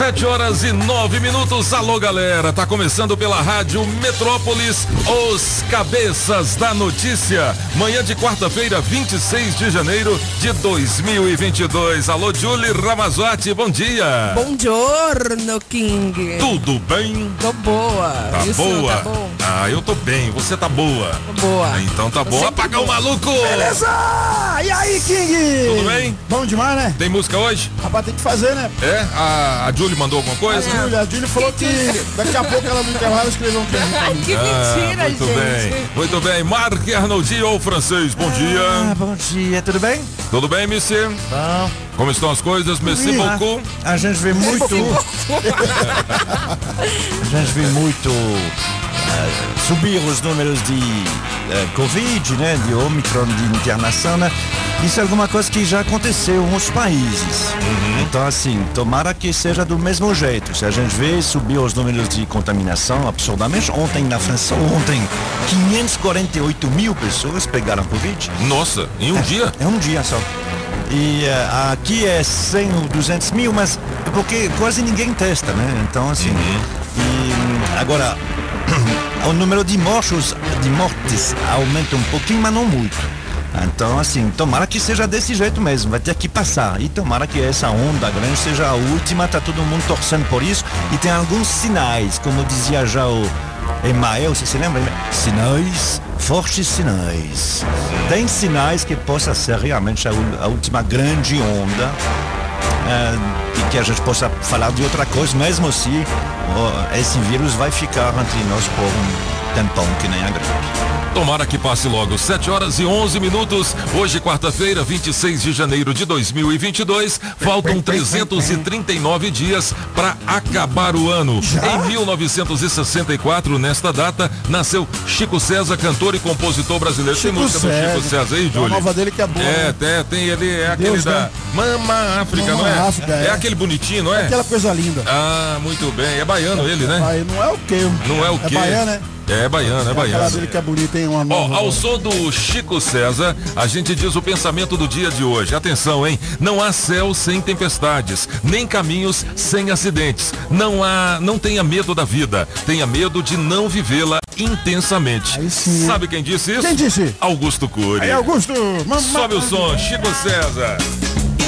Sete horas e nove minutos. Alô, galera. Tá começando pela Rádio Metrópolis, os cabeças da notícia. Manhã de quarta-feira, 26 de janeiro de 2022. Alô, Julie Ramazotti, bom dia. Bom giorno, King. Tudo bem? Tô boa. Tá Isso, boa? Tá bom. Ah, eu tô bem. Você tá boa? Tô boa. Ah, então tá sempre Apagar o boa. maluco. Beleza! E aí, King? Tudo bem? Bom demais, né? Tem música hoje? Rapaz, tem que fazer, né? É? A, a Julie mandou alguma A coisa? Júlia, a Júlia falou que daqui a pouco ela no intervalo escreveu um. Ai, que mentira, Ah, muito gente. bem. Muito bem. Marc Arnoldi ou francês, bom Ah, dia. bom dia, tudo bem? Tudo bem, monsieur? Bom. Como estão as coisas? Merci Ah, beaucoup. A gente vê muito. a gente vê muito subir os números de eh, Covid, né? De Omicron, de internação, né? Isso é alguma coisa que já aconteceu em outros países. Então, assim, tomara que seja do mesmo jeito. Se a gente vê subir os números de contaminação absurdamente, ontem na França, ontem, 548 mil pessoas pegaram Covid. Nossa, em um dia? É um dia só. E eh, aqui é 100 ou 200 mil, mas é porque quase ninguém testa, né? Então, assim. E hum, agora, o número de mortos, de mortes aumenta um pouquinho, mas não muito. Então, assim, tomara que seja desse jeito mesmo, vai ter que passar. E tomara que essa onda grande seja a última, tá todo mundo torcendo por isso. E tem alguns sinais, como dizia já o Emael, você se lembra? Sinais, fortes sinais. Tem sinais que possa ser realmente a, a última grande onda é, e que a gente possa falar de outra coisa, mesmo assim, ó, esse vírus vai ficar entre nós por um tempão que nem a gripe. Tomara que passe logo. 7 horas e 11 minutos. Hoje, quarta-feira, 26 de janeiro de 2022. Faltam 339 dias para acabar o ano. Em 1964, nesta data, nasceu Chico César, cantor e compositor brasileiro. Tem Chico música do Chico César. César aí, Tem uma Júlio? nova dele que é boa, É, né? tem, tem ele, é aquele Deus, da né? Mama África, Mama não é? África, é. aquele bonitinho, não é? Aquela coisa linda. Ah, muito bem. É baiano ele, né? Não é o quê? Não é o quê? É baiano, né? É baiano, é Aquela baiano. dele que é bonita, hein? Uma Ó, ao som do Chico César, a gente diz o pensamento do dia de hoje. Atenção, hein? Não há céu sem tempestades, nem caminhos sem acidentes. Não há, não tenha medo da vida, tenha medo de não vivê-la intensamente. Sim? Sabe quem disse isso? Quem disse? Augusto Cury. Aí, Augusto, mam- Sobe o som, Chico César.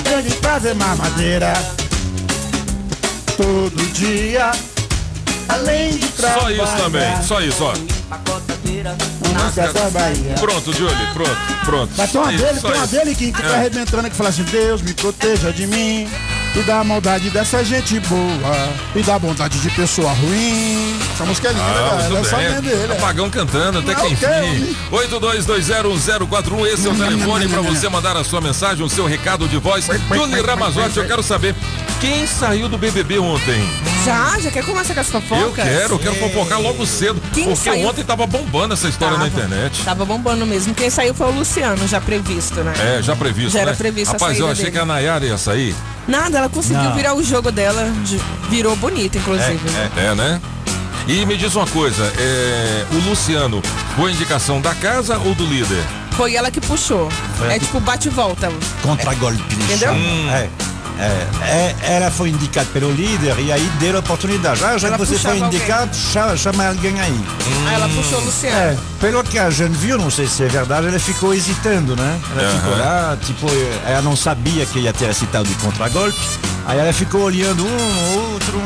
Grande prazer mamadeira Todo dia Além de Só trabalhar isso também, só isso, ó. Música da Bahia Pronto, Júlio, pronto, pronto. Mas tem uma Só dele, tem só uma dele que, que tá É. arrebentando que fala assim Deus me proteja de mim E da maldade dessa gente boa E da bondade de pessoa ruim Essa música é linda, Ah, cara Essa é dele é. Apagão cantando, até Não, que enfim. ok. 82201041, esse é o telefone para você mandar a sua mensagem, o seu recado de voz. Julie Ramazotti, eu quero saber quem saiu do BBB ontem. Já? Já quer começar com as fofocas? Eu quero, eu quero fofocar logo cedo, Quem porque saiu? ontem tava bombando essa história na Tava. internet. Tava bombando mesmo. Quem saiu foi o Luciano, já previsto, né? É, já previsto, Já era né? previsto a Rapaz, eu achei dele. que a Nayara ia sair. Nada, ela conseguiu Não. virar o jogo dela. de- Virou bonito, inclusive. É, né? E me diz uma coisa, é, o Luciano foi indicação da casa ou do líder? Foi ela que puxou. É tipo bate e volta. Contra-golpe Entendeu? chamam. É. É, é, ela foi indicada pelo líder e aí deram a oportunidade. Ah, já Ela que você foi indicado, chama, chama alguém aí. Aí ela puxou o Luciano. É, pelo que a gente viu, não sei se é verdade, ela ficou hesitando, né? Ela Aham. ficou lá, tipo, ela não sabia que ia ter esse tal de contragolpe. Aí ela ficou olhando um, outro.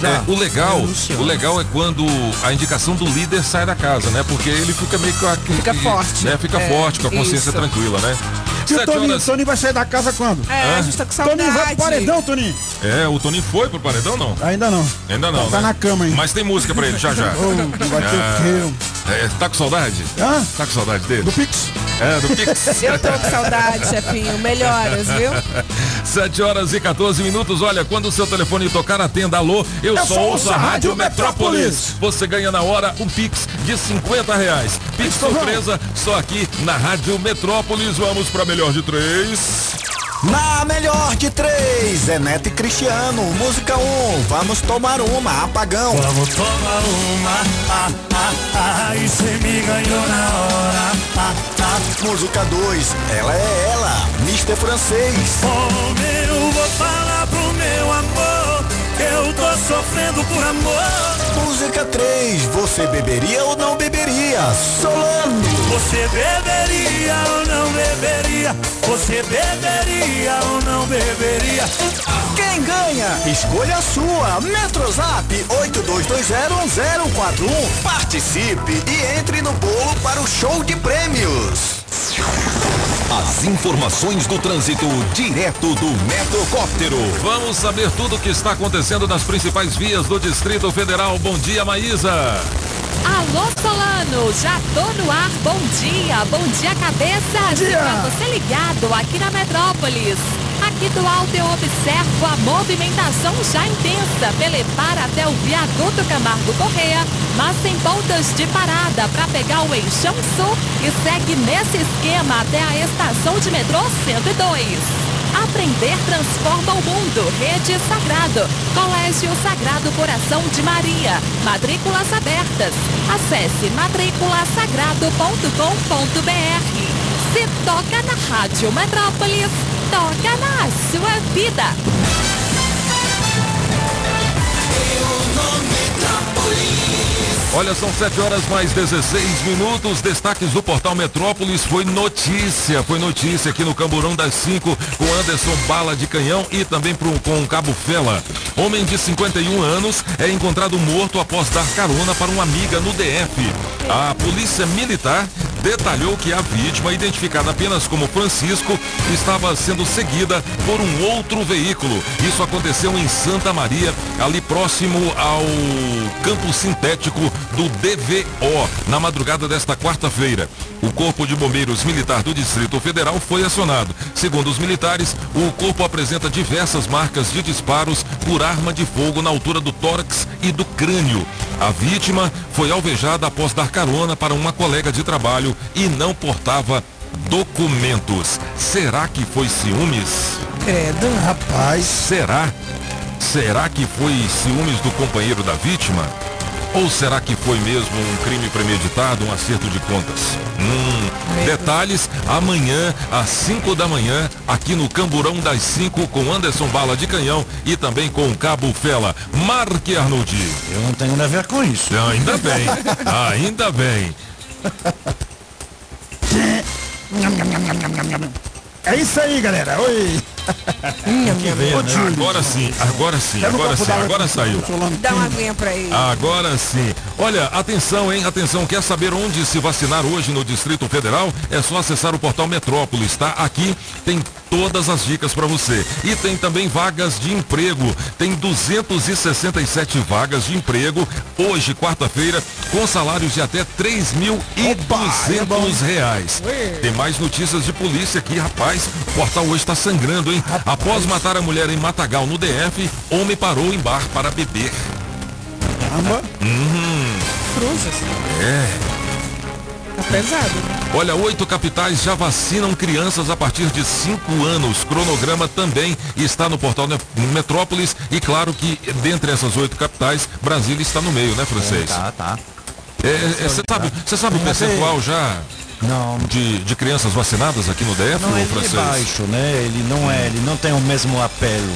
Já, É, o legal, Luciano. o legal é quando a indicação do líder sai da casa, né? Porque ele fica meio a, Fica forte. né? Fica É, forte, com a consciência isso. tranquila, né? E o Sete Toninho, horas- Toninho vai sair da casa quando? É, a gente tá com saudade. Toninho vai pro paredão, Toninho? É, o Toninho foi pro paredão, não? Ainda não. Ainda não, Tá né? na cama, hein? Mas tem música pra ele, já já. Oh, vai Ah. É, tá com saudade? Hã? Tá com saudade dele? Do Pix. É, do Pix. Eu tô com saudade, chefinho. Melhoras, viu? 7 horas e 14 minutos. Olha, quando o seu telefone tocar, atenda alô. Eu, Eu sou ouço a Rádio Metrópolis. Metrópolis. Você ganha na hora um Pix de 50 reais. Pix surpresa, só aqui na Rádio Metrópolis. Vamos pra melhor de três. Na melhor de três, é Neto e Cristiano. Música 1, um, vamos tomar uma, apagão. Vamos tomar uma, ah, ah, ah, e cê me ganhou na hora, ah, ah. Música 2, ela é ela, Mr. Francês. Como eu vou falar pro meu amor, eu tô sofrendo por amor. Música 3, você beberia ou não beberia? Solano. Você beberia ou não beberia? Você beberia ou não beberia? Quem ganha? Escolha a sua. Metrozap 82201041. Participe e entre no bolo para o show de prêmios. As informações do trânsito direto do Metrocóptero. Vamos saber tudo o que está acontecendo nas principais vias do Distrito Federal. Bom dia, Maísa. Alô Solano, já tô no ar, bom dia, bom dia cabeça, dia. pra você ligado aqui na Metrópolis. Aqui do alto eu observo a movimentação já intensa pelevar até o viaduto Camargo Correia, mas sem pontas de parada para pegar o eixão sul e segue nesse esquema até a estação de metrô 102. Aprender transforma o mundo. Rede Sagrado. Colégio Sagrado Coração de Maria. Matrículas abertas. Acesse matriculasagrado.com.br. Se toca na Rádio Metrópolis, toca na sua vida. Olha, são 7 horas mais 16 minutos. Destaques do portal Metrópolis foi notícia. Foi notícia aqui no Camburão das 5 com Anderson Bala de Canhão e também pro, com Cabo Fela. Homem de 51 anos é encontrado morto após dar carona para uma amiga no DF. A polícia militar detalhou que a vítima, identificada apenas como Francisco, estava sendo seguida por um outro veículo. Isso aconteceu em Santa Maria, ali próximo ao campo sintético do DVO, na madrugada desta quarta-feira. O Corpo de Bombeiros Militar do Distrito Federal foi acionado. Segundo os militares, o corpo apresenta diversas marcas de disparos por arma de fogo na altura do tórax e do crânio. A vítima foi alvejada após dar carona para uma colega de trabalho e não portava documentos. Será que foi ciúmes? Credo. Rapaz, Será? Será que foi ciúmes do companheiro da vítima? Ou será que foi mesmo um crime premeditado, um acerto de contas? Hum, detalhes amanhã às 5 da manhã, aqui no Camburão das 5 com Anderson Bala de Canhão e também com Cabo Fela. Marque Arnoldi. Eu não tenho nada a ver com isso. Ainda bem, ainda bem. é isso aí, galera. Oi. Ô, Júlio. Agora sim, agora sim, agora sim, agora saiu. Dá uma aguinha pra ele. Agora sim. Olha, atenção, hein? Atenção, quer saber onde se vacinar hoje no Distrito Federal? É só acessar o portal Metrópolis, tá? Aqui tem todas as dicas para você. E tem também vagas de emprego. Tem 267 vagas de emprego hoje, quarta-feira, com salários de até 3.200 reais. Tem mais notícias de polícia aqui, rapaz. O portal hoje está sangrando, hein? Após matar a mulher em Matagal, no DF, homem parou em bar para beber. Caramba. Cruzes. É. Tá pesado. Olha, oito capitais já vacinam crianças a partir de cinco anos. Cronograma também está no portal Metrópolis. E claro que dentre essas oito capitais, Brasília está no meio, né, francês? Tá, tá. Você sabe, você sabe o é- percentual já Não, de, de crianças vacinadas aqui no DF, não ele é francês? baixo, né? Ele não é, ele não tem o mesmo apelo.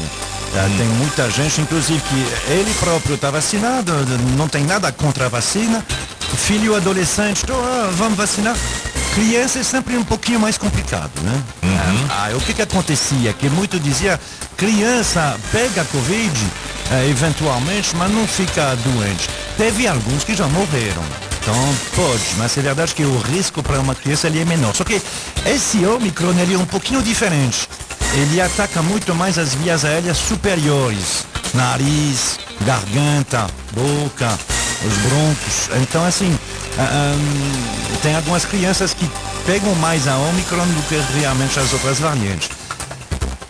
Tá? Tem muita gente, inclusive, que ele próprio está vacinado, não tem nada contra a vacina. Filho adolescente, então, ah, vamos vacinar. Criança é sempre um pouquinho mais complicado, né? Ah, o que que acontecia? Que muito dizia, criança pega Covid, eh, eventualmente, mas não fica doente. Teve alguns que já morreram. Então pode, mas é verdade que o risco para uma criança ele é menor. Só que esse Omicron ele é um pouquinho diferente. Ele ataca muito mais as vias aéreas superiores, nariz, garganta, boca, os broncos. Então assim, ah, hum, tem algumas crianças que pegam mais a Omicron do que realmente as outras variantes.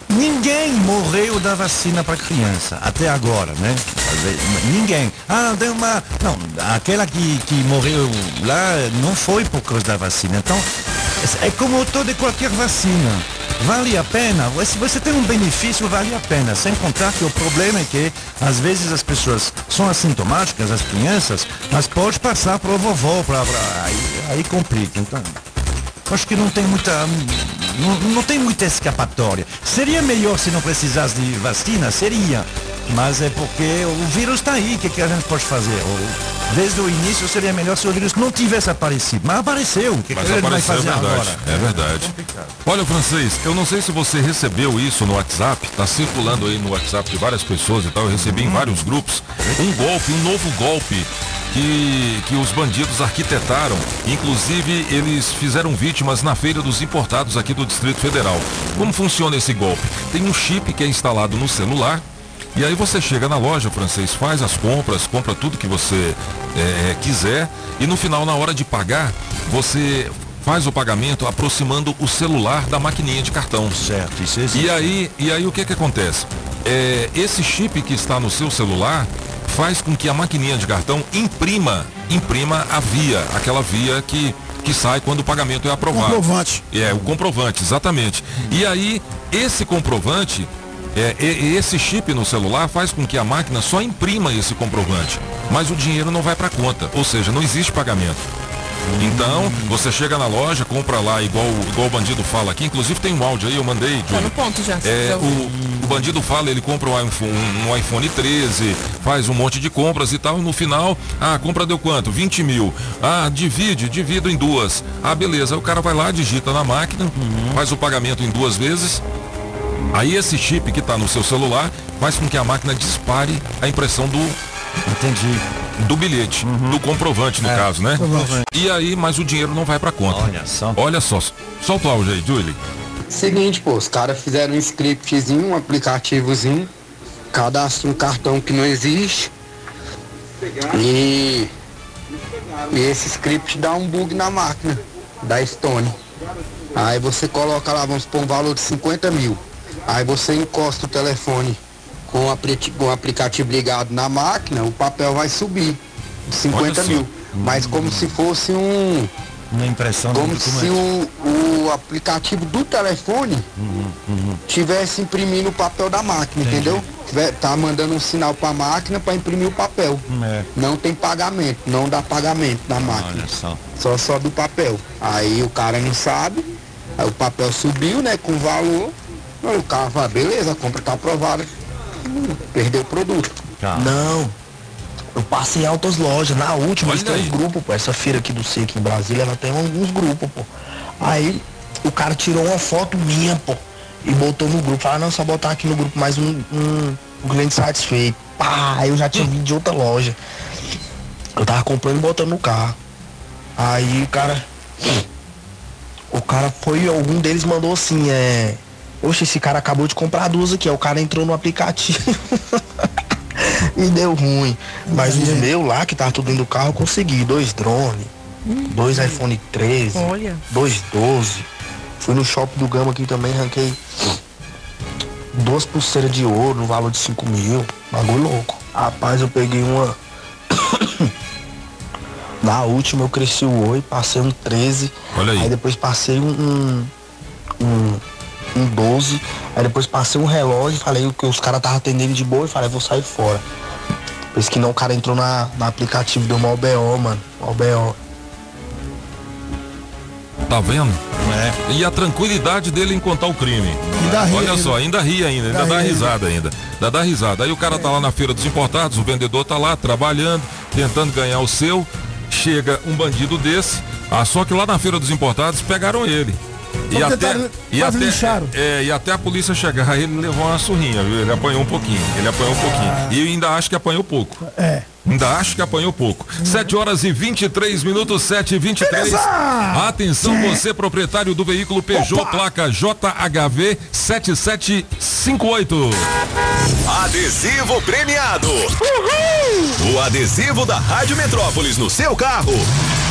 Ninguém morreu da vacina para criança, até agora, né? Ninguém. Ah, deu uma. Não, aquela que, que morreu lá não foi por causa da vacina. Então, é como toda e qualquer vacina. Vale a pena? Se você tem um benefício, vale a pena. Sem contar que o problema é que, às vezes, as pessoas são assintomáticas, as crianças, mas pode passar para o vovô, pra, pra- aí, aí complica. Então, acho que não tem muita. Não, não tem muita escapatória. Seria melhor se não precisasse de vacina? Seria. Mas é porque o vírus está aí, o que, que a gente pode fazer? Desde o início seria melhor se o vírus não tivesse aparecido. Mas apareceu. O que, que Mas gente vai apareceu, é fazer verdade. agora? É verdade. Olha, francês, eu não sei se você recebeu isso no WhatsApp, tá circulando aí no WhatsApp de várias pessoas e tal, eu recebi em vários grupos, um golpe, um novo golpe que, que os bandidos arquitetaram. Inclusive, eles fizeram vítimas na feira dos importados aqui do Distrito Federal. Como funciona esse golpe? Tem um chip que é instalado no celular. E aí você chega na loja, francês, faz as compras, compra tudo que você eh, quiser e no final, na hora de pagar, você faz o pagamento aproximando o celular da maquininha de cartão. Certo, isso existe. E aí, e aí o que que acontece? É, esse chip que está no seu celular faz com que a maquininha de cartão imprima, imprima a via, aquela via que, que sai quando o pagamento é aprovado. Comprovante. É, o comprovante, exatamente. E aí, esse comprovante, é, e- e esse chip no celular faz com que a máquina só imprima esse comprovante, mas o dinheiro não vai para conta, ou seja, não existe pagamento. Então, você chega na loja, compra lá, igual, igual o bandido fala aqui, inclusive tem um áudio aí, eu mandei, Tá no ponto já. É, o, o bandido fala, ele compra um iPhone, um iPhone 13, faz um monte de compras e tal, no final, ah, a compra deu quanto? 20 mil. Ah, divide, divido em duas. Ah, beleza. Aí o cara vai lá, digita na máquina, faz o pagamento em duas vezes. Aí esse chip que está no seu celular faz com que a máquina dispare a impressão do, Entendi. do bilhete, do comprovante no caso, né? E aí, mas o dinheiro não vai para conta. Olha só. Olha só, solta o áudio aí, Julie. Seguinte, pô, os caras fizeram um scriptzinho, um aplicativozinho, cadastra um cartão que não existe e, e esse script dá um bug na máquina da Stone. Aí você coloca lá, vamos pôr um valor de 50 mil. Aí você encosta o telefone com o, aplicativo ligado na máquina, o papel vai subir de 50 Olha só. mil. Mas como se fosse um, Uma impressão do como se o, o aplicativo do telefone tivesse imprimindo o papel da máquina, Entendi. entendeu? Tá mandando um sinal pra máquina para imprimir o papel. É. Não tem pagamento, não dá pagamento na máquina. Olha só. Só só do papel. Aí o cara não sabe, aí o papel subiu, né, com valor. Aí o cara fala, beleza, a compra tá aprovada. Hum, Perdeu o produto. Tá. Não. Eu passei em altas lojas. Na última, eles Olha têm aí. uns grupos, pô. Essa feira aqui do C aqui em Brasília, ela tem alguns grupos, pô. Aí o cara tirou uma foto minha, pô. E botou no grupo. Fala, não, só botar aqui no grupo mais um, um, um cliente satisfeito. Pá, eu já tinha vindo de outra loja. Eu tava comprando e botando no carro. Aí o cara. O cara foi, algum deles mandou assim, é. Oxe, esse cara acabou de comprar duas aqui. Aí o cara entrou no aplicativo. e deu ruim. Mas os meus lá, que tava tudo dentro do carro, eu consegui. Dois drones, dois iPhone 13, Olha. dois 12. Fui no shopping do Gama aqui também, ranquei duas pulseiras de ouro no valor de 5 mil. Bagulho louco. Rapaz, eu peguei uma. Na última eu cresci o oi, passei um 13. Olha aí. Aí depois passei um, um, um, um 12. Aí depois passei um relógio, falei que os caras estavam atendendo de boa e falei, vou sair fora. Depois que não, o cara entrou na, no aplicativo do mal BO, mano. Mal BO. Tá vendo? É. E a tranquilidade dele em contar o crime. Ainda ri Olha ainda. só, ainda ri ainda, ainda Ainda dá ri risada ainda. Ainda dá risada. Aí o cara tá lá na feira dos importados, o vendedor tá lá trabalhando, tentando ganhar o seu. Chega um bandido desse, ah, só que lá na feira dos importados pegaram ele. E até, tentaram- e, até, é, e até a polícia chegar, ele levou uma surrinha, viu? Ele apanhou um pouquinho, ele apanhou um pouquinho. E eu ainda acho que apanhou pouco. É. Ainda acho que apanhou pouco. 7 horas e 23 minutos, 7 e 23. Beleza! Atenção, você proprietário do veículo Peugeot, Opa! placa JHV 7758. Adesivo premiado. O adesivo da Rádio Metrópolis no seu carro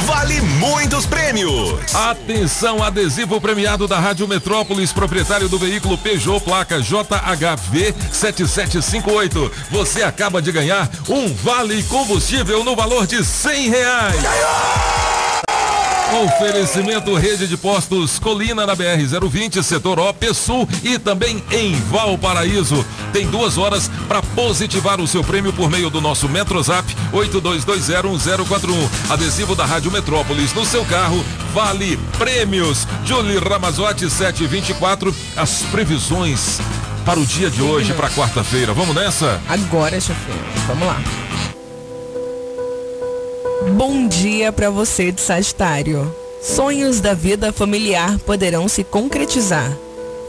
vale muitos prêmios. Atenção, adesivo premiado da Rádio Metrópolis, proprietário do veículo Peugeot, placa JHV 7758. Você acaba de ganhar um vale combustível no valor de 100 reais. Oferecimento Rede de Postos Colina na BR-020, setor OP Sul e também em Valparaíso. Tem duas horas para positivar o seu prêmio por meio do nosso Metrozap 82201041. Adesivo da Rádio Metrópolis no seu carro, vale prêmios. Julie Ramazotti 724, as previsões para o dia de hoje, para quarta-feira. Vamos nessa? Agora, chefinho. Vamos lá. Bom dia para você de Sagitário. Sonhos da vida familiar poderão se concretizar.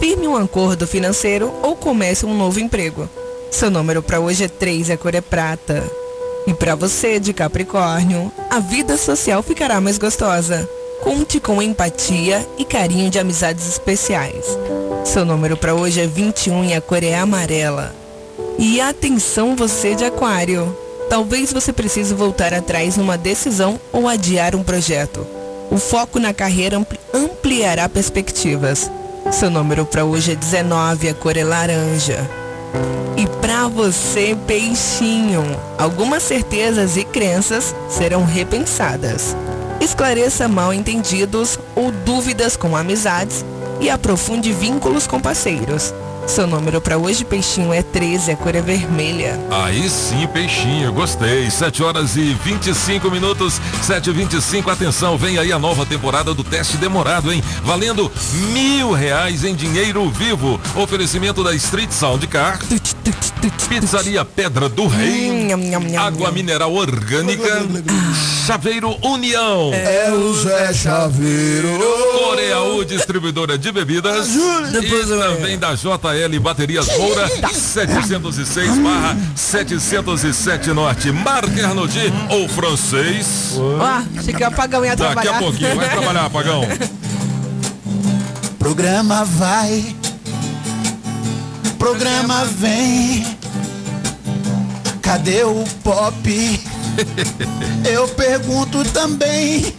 Firme um acordo financeiro ou comece um novo emprego. Seu número para hoje é 3 e a cor é prata. E para você de Capricórnio, a vida social ficará mais gostosa. Conte com empatia e carinho de amizades especiais. Seu número para hoje é 21 e a cor é amarela. E atenção você de Aquário. Talvez você precise voltar atrás numa decisão ou adiar um projeto. O foco na carreira ampli- ampliará perspectivas. Seu número para hoje é 19, a cor é laranja. E para você, peixinho, algumas certezas e crenças serão repensadas. Esclareça mal entendidos ou dúvidas com amizades e aprofunde vínculos com parceiros. Seu número para hoje, peixinho, é 13, a cor é vermelha. Aí sim, peixinho, gostei. 7 horas e 25 minutos, 7 e 25 atenção, vem aí a nova temporada do teste demorado, hein? Valendo mil reais em dinheiro vivo. Oferecimento da Street Sound Car, Pizzaria Pedra do Rei, nham, nham, nham, Água. Mineral Orgânica, Chaveiro União. É o Zé Chaveiro. Coreaú, distribuidora de bebidas. E também da JL Baterias Moura, 706 barra 707 Norte. Marca Arnoldi ou francês. Ó, achei que o apagão ia Daqui trabalhar. a pouquinho, vai trabalhar, apagão. Programa vai, programa vem. Cadê o pop? Eu pergunto também.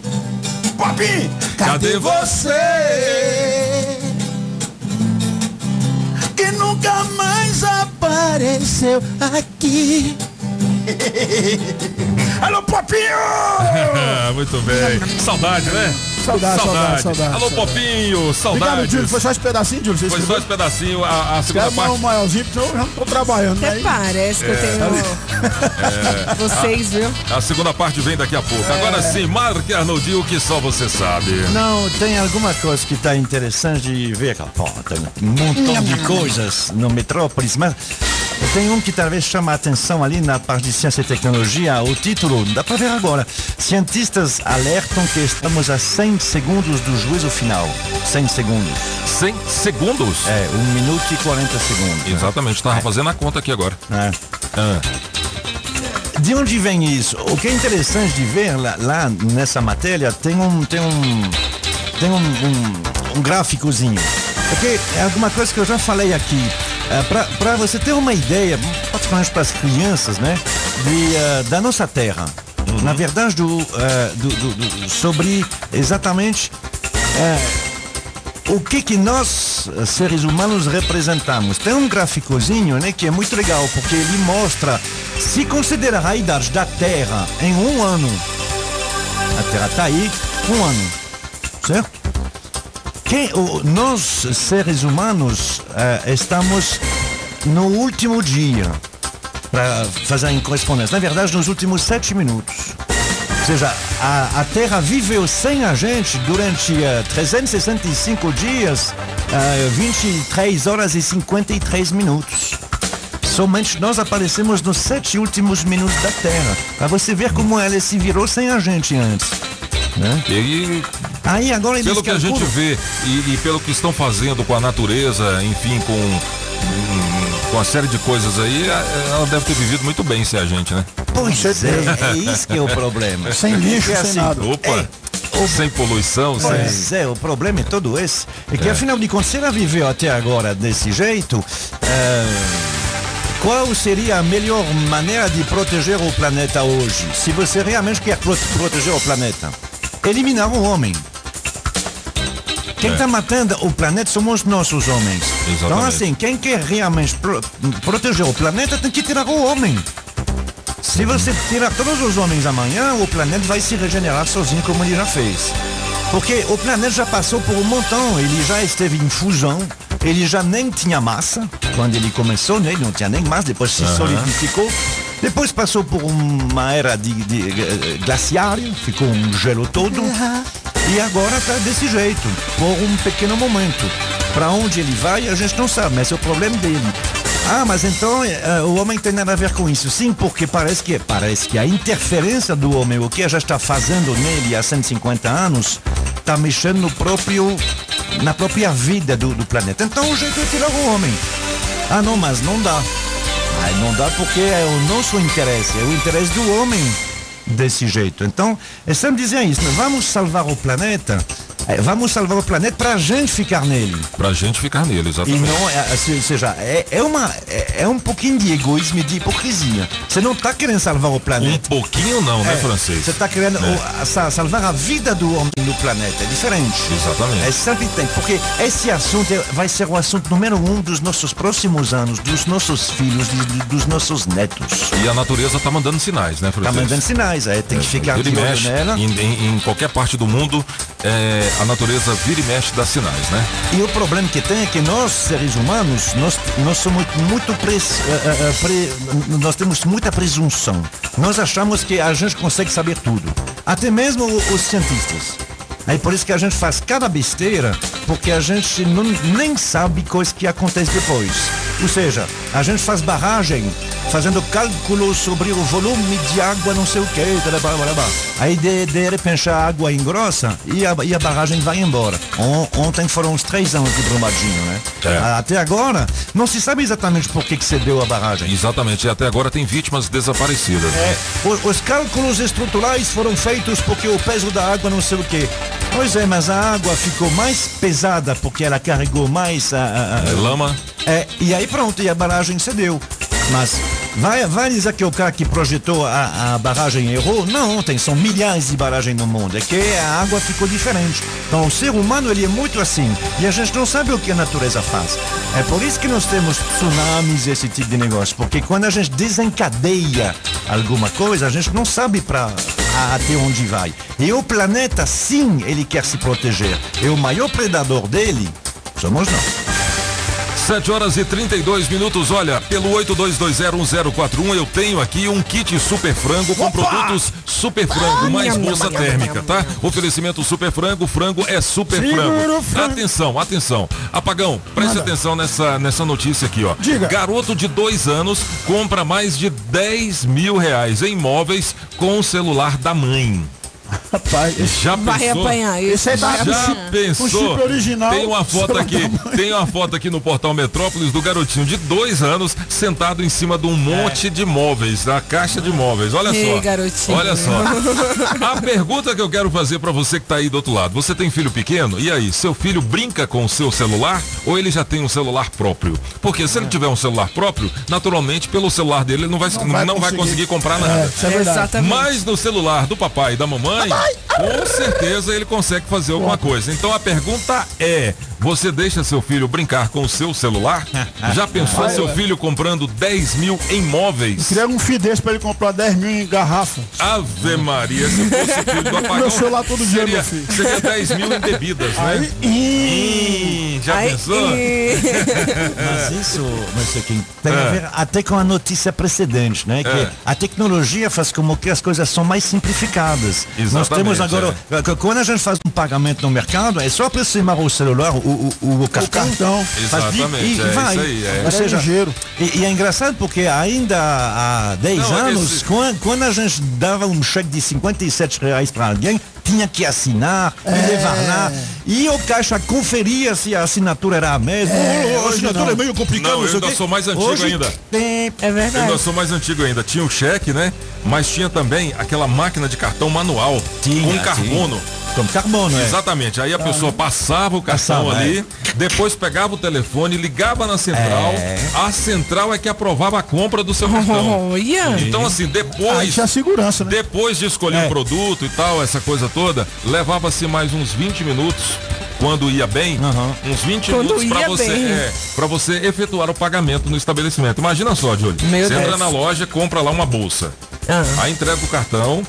Pop, cadê, Cadê você? Nunca mais apareceu aqui. Alô, Popinho! Muito bem. Saudade, né? Saudade, saudade, saudade, Alô, saudade. Popinho, Obrigado, saudade. Júlio. Foi só esse pedacinho, Júlio? Foi só esse pedacinho, a, a segunda Quero um parte. maiorzinho, porque eu já não tô trabalhando, Até né? parece que eu tenho vocês, viu? A segunda parte vem daqui a pouco. Agora sim, Marque Arnoldi, o que só você sabe. Não, tem alguma coisa que está interessante de ver. Pô, tem um montão de coisas no Metrópolis, mas tem um que talvez chama a atenção ali na parte de ciência e tecnologia. O título, dá para ver agora. Cientistas alertam que estamos a 100 segundos do juízo final. 100 segundos. 100 segundos? É, 1 minuto e 40 segundos. Exatamente, estava fazendo a conta aqui agora. É. Ah. De onde vem isso? O que é interessante de ver lá, lá nessa matéria tem um tem um tem um, um, um gráficozinho. Porque é alguma coisa que eu já falei aqui. É, para você ter uma ideia, particularmente para as crianças, né, de, eh, da nossa terra. Na verdade, do, eh, do- do- do- sobre exatamente o que que nós, seres humanos, representamos. Tem um gráficozinho, né, que é muito legal, porque ele mostra, se considerar a idade da Terra em um ano, a Terra está aí, um ano, certo? Que, nós, seres humanos, eh, estamos no último dia, para fazer em correspondência. Na verdade, nos últimos sete minutos. Ou seja, a, a Terra viveu sem a gente durante eh, 365 dias, eh, 23 horas e 53 minutos. Somente nós aparecemos nos sete últimos minutos da Terra. Para você ver como ela se virou sem a gente antes. Né? E Aí agora pelo que a gente calculam- vê e, e pelo que estão fazendo com a natureza, enfim, com com uma série de coisas aí, ela deve ter vivido muito bem sem a gente, né? Pois é, é isso que é o problema. Sem lixo, Porque, sem nada. Opa! sem poluição, sem. Pois é, o problema é todo esse. É que afinal de contas, se ela viveu até agora desse jeito, eh, qual seria a melhor maneira de proteger o planeta hoje? Se você realmente quer pro- proteger o planeta, eliminar o homem. Quem É. está matando o planeta somos nós, os homens. Então, Exatamente. assim, quem quer realmente pro- proteger o planeta tem que tirar o homem. Se você tirar todos os homens amanhã, o planeta vai se regenerar sozinho, como ele já fez. Porque o planeta já passou por um montão, ele já esteve em fusão, ele já nem tinha massa quando ele começou, né? ele não tinha nem massa, depois se Aham. solidificou. Depois passou por uma era de, de, eh, glaciária, ficou um gelo todo. E agora está desse jeito, por um pequeno momento. Para onde ele vai, a gente não sabe, mas é o problema dele. Ah, mas então eh, o homem tem nada a ver com isso. Sim, porque parece que, parece que a interferência do homem, o que já está fazendo nele há 150 anos, está mexendo no próprio, na própria vida do, do planeta. Então o jeito é tirar o homem. Ah, não, mas não dá. Ah, não dá porque é o nosso interesse, é o interesse do homem desse jeito. Então, sempre dizer isso, vamos salvar o planeta, vamos salvar o planeta para a gente ficar nele. Pra gente ficar nele, E exatamente. não, é, ou seja, é, é, uma, é, é um pouquinho de egoísmo e de hipocrisia. Você não está querendo salvar o planeta. Um pouquinho não, né, É, francês? Você está querendo É. o- a- sa- salvar a vida do homem no planeta. É diferente. Exatamente. É sempre tem. Porque esse assunto é- vai ser o assunto número um dos nossos próximos anos, dos nossos filhos, dos nossos netos. E a natureza tá mandando sinais, né, Tá francês? mandando sinais, é, tem que ficar de e olho nela. em, em- em qualquer parte do mundo, é, a natureza vira e mexe dá sinais, né? E o problema que tem é que nós, seres humanos, nós, nós somos muito pres, eh, eh, pre- nós temos muita presunção. Nós achamos que a gente consegue saber tudo. Até mesmo os cientistas. É por isso que a gente faz cada besteira, porque a gente não, nem sabe coisa que acontece depois. Ou seja, a gente faz barragem, fazendo cálculos sobre o volume de água, não sei o que, aí de, de repente a água engrossa e a, e a barragem vai embora. On- ontem foram uns três anos de Brumadinho, né? É. Até agora, não se sabe exatamente por que, que cedeu a barragem. Exatamente, e até agora tem vítimas desaparecidas. É, os, os cálculos estruturais foram feitos porque o peso da água não sei o quê. Pois é, mas a água ficou mais pesada porque ela carregou mais a, a- a- É, lama. É, e aí pronto, e a barragem cedeu. Mas vai, o cara que projetou a, a barragem errou? Não, tem, são milhares de barragens no mundo. É que a água ficou diferente. Então o ser humano ele é muito assim. E a gente não sabe o que a natureza faz. É por isso que nós temos tsunamis e esse tipo de negócio. Porque quando a gente desencadeia alguma coisa, a gente não sabe para até onde vai. E o planeta, sim, ele quer se proteger. E o maior predador dele somos nós. 7 horas e 32 minutos. Olha, pelo 82201041 eu tenho aqui um kit super frango com produtos super frango mais nham, bolsa nham, térmica, nham, tá? Oferecimento super frango, frango é super frango. frango. Atenção, atenção. Apagão, preste Manda. atenção nessa, nessa notícia aqui, ó. Diga. Garoto de dois anos compra mais de 10 mil reais em móveis com o celular da mãe. Rapaz, Já Vai pensou? apanhar isso. aí tá Já chip, pensou? original. Tem uma foto aqui, tem uma foto aqui no portal Metrópolis do garotinho de dois anos sentado em cima de um monte de móveis, da caixa de móveis. Olha Ei, só. garotinho. Olha só. A pergunta que eu quero fazer pra você que tá aí do outro lado. Você tem filho pequeno? E aí, seu filho brinca com o seu celular ou ele já tem um celular próprio? Porque se ele tiver um celular próprio, naturalmente pelo celular dele ele não vai, não vai vai, conseguir. conseguir comprar É, nada. é. Exatamente. Mas no celular do papai e da mamãe, com certeza ele consegue fazer alguma coisa. Então a pergunta é: você deixa seu filho brincar com o seu celular? Já pensou seu filho comprando 10 mil em móveis? Queria um fio desse pra ele comprar 10 mil em garrafa. Ave Maria, se fosse filho do apagão, Meu celular todo dia, seria, meu filho. seria 10 mil em bebidas, Aí, né? Já Ai, pensou? e- Mas isso, tem a É. ver até com a notícia precedente, né? Que É. a tecnologia faz com que as coisas são mais simplificadas. Nós Exatamente, temos agora, que quando a gente faz um pagamento no mercado, é só aproximar o celular, o, o, o cartão. cartão. faz bip Exatamente, e, e é vai. isso aí, é. Ou É seja, e, e é engraçado porque ainda há 10 Não, é anos, esse- quando, quando a gente dava um cheque de 57 reais para alguém, tinha que assinar e levar lá. E o caixa conferia se a assinatura era a mesma. É, a assinatura não. é meio complicada. Não, eu ainda sou mais antigo Hoje ainda. Tem, É Eu verdade. ainda sou mais antigo ainda. Tinha o cheque, né? Mas tinha também aquela máquina de cartão manual Tinha, com carbono. Carbono, é. Exatamente. Aí a pessoa passava o cartão Passava, ali, depois pegava o telefone, ligava na central. É. A central é que aprovava a compra do seu cartão. Olha. Então, assim, Aí depois. tinha segurança, né? Depois de escolher É. o produto e tal, essa coisa toda, levava-se mais uns 20 minutos, quando ia bem, Aham. uns 20 Quando minutos para você, é, pra você efetuar o pagamento no estabelecimento. Imagina só, Júlio. Meu Você entra na loja, compra lá uma bolsa. Ah. Aí entrega o cartão,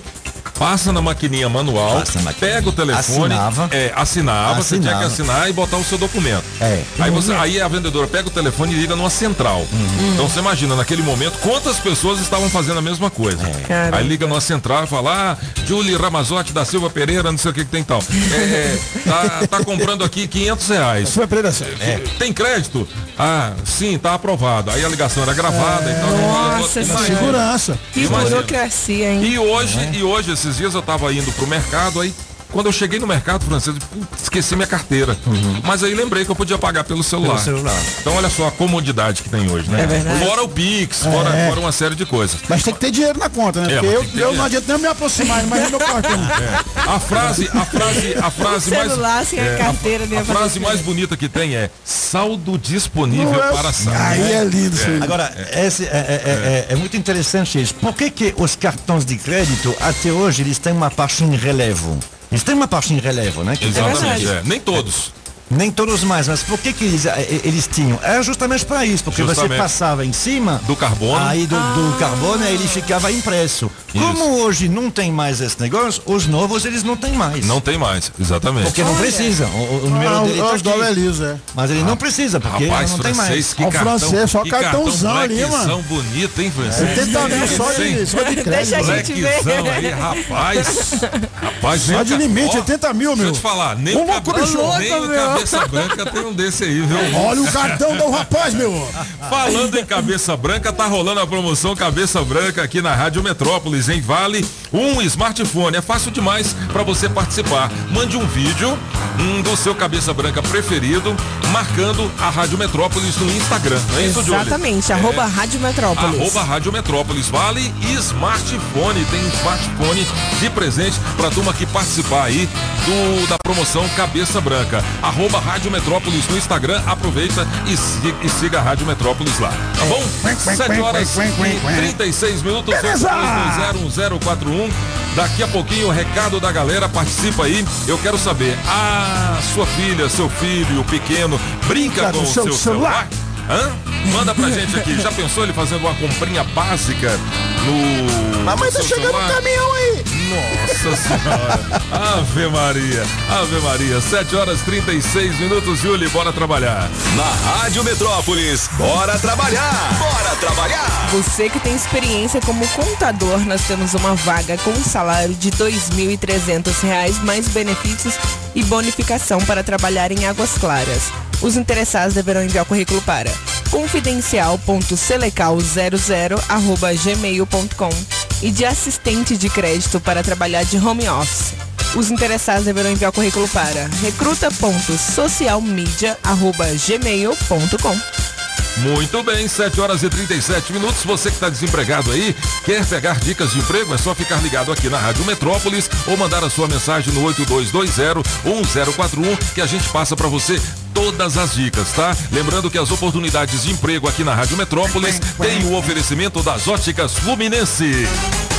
passa na maquininha manual, na maquininha. pega o telefone, Assinava. é, assinava, você tinha que Assinava. assinar e botar o seu documento. É. Aí, você, aí a vendedora pega o telefone e liga numa central. Uhum. Então você imagina, naquele momento, quantas pessoas estavam fazendo a mesma coisa. É. Aí liga numa central e fala, ah, Julie Ramazotti da Silva Pereira, não sei o que que tem tal. É, é, tá, tá comprando aqui 500 reais. Foi Pereira Santos. É. Tem crédito? Ah, sim, tá aprovado. Aí a ligação era gravada e tal. Nossa Imagina. Segurança. Que Imagina. burocracia, hein? E hoje, e hoje, esses dias eu tava indo pro mercado, aí quando eu cheguei no mercado francês, esqueci minha carteira. Mas aí lembrei que eu podia pagar pelo celular. Pelo celular. Então olha só a comodidade que tem hoje, né? É verdade. Fora o Pix, fora, É. fora uma série de coisas. Mas tem que ter dinheiro na conta, né? É, Porque eu, eu não adianta nem me aproximar, mas meu cartão. É. A frase, a frase, a frase mais. celular sem a é, carteira a, a frase mais bonita que tem é saldo disponível é- para saldo. Aí é lindo aí. Agora, esse é, é- é- é muito interessante isso. Por que, que os cartões de crédito, até hoje, eles têm uma parte em relevo? Eles têm uma parte em relevo, né? Exatamente, verdade. é. Nem todos. Nem todos mais, mas por que, que eles, eh, eles tinham? Era justamente para isso, porque você Justamente. passava em cima Do carbono. aí do, do carbono ele ficava impresso. Como hoje não tem mais esse negócio, os novos eles não têm mais. Não tem mais, exatamente. Porque não precisa. O, o número Ah, dele tá é liso, é. Mas ele não precisa, porque Rapaz, não tem francês, mais. que o cartão, francês, só que cartãozão ali, mano. bonito, hein, francês? 70 mil só de, só de crédito. Deixa a gente ver. Aí, rapaz. Rapaz, Só de limite, Ó, 80 mil, Deixa eu meu. te falar, nem, o, louco, cabe- bicho. nem o meu. Cabeça branca tem um desse aí, viu? Olha o cartão do rapaz, meu. Falando em cabeça branca, tá rolando a promoção Cabeça Branca aqui na Rádio Metrópolis, em Vale, um smartphone. É fácil demais para você participar. Mande um vídeo um, do seu cabeça branca preferido, marcando a Rádio Metrópolis no Instagram. Não é isso, Júlia? Exatamente, arroba Rádio Metrópolis. Arroba Rádio Metrópolis Vale e smartphone. Tem smartphone de presente pra turma que participar aí do, da promoção Cabeça Branca. Arroba Rádio Metrópolis no Instagram. Aproveita e, si- e siga a Rádio Metrópolis lá. Tá bom? 7 horas e 36 minutos. 82201041. Daqui a pouquinho o recado da galera. Participa aí. Eu quero saber. A sua filha, seu filho, o pequeno, brinca com o seu seu celular? celular? Hã? Manda pra gente aqui. Já pensou ele fazendo uma comprinha básica no. Mamãe tá chegando celular? no caminhão aí. Nossa senhora. Ave Maria. Ave Maria. 7 horas 36 minutos, Júlio. Bora trabalhar. Na Rádio Metrópolis, bora trabalhar! Bora trabalhar! Você que tem experiência como contador, nós temos uma vaga com um salário de R$ 2.300, mais benefícios e bonificação para trabalhar em Águas Claras. Os interessados deverão enviar o currículo para confidencial.selecal00@gmail.com e de assistente de crédito para trabalhar de home office. Os interessados deverão enviar o currículo para recruta.socialmedia@gmail.com. Muito bem, 7 horas e 37 minutos. Você que está desempregado aí, quer pegar dicas de emprego? É só ficar ligado aqui na Rádio Metrópolis ou mandar a sua mensagem no 8220-1041 que a gente passa para você todas as dicas, tá? Lembrando que as oportunidades de emprego aqui na Rádio Metrópolis têm o oferecimento das óticas Fluminense.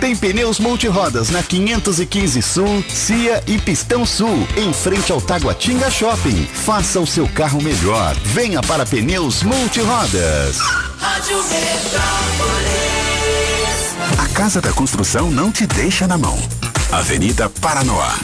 Tem Pneus Multirodas na 515 Sul, Cia e Pistão Sul, em frente ao Taguatinga Shopping. Faça o seu carro melhor. Venha para Pneus Multirodas. Rádio Metrópolis. A Casa da Construção não te deixa na mão. Avenida Paranoá.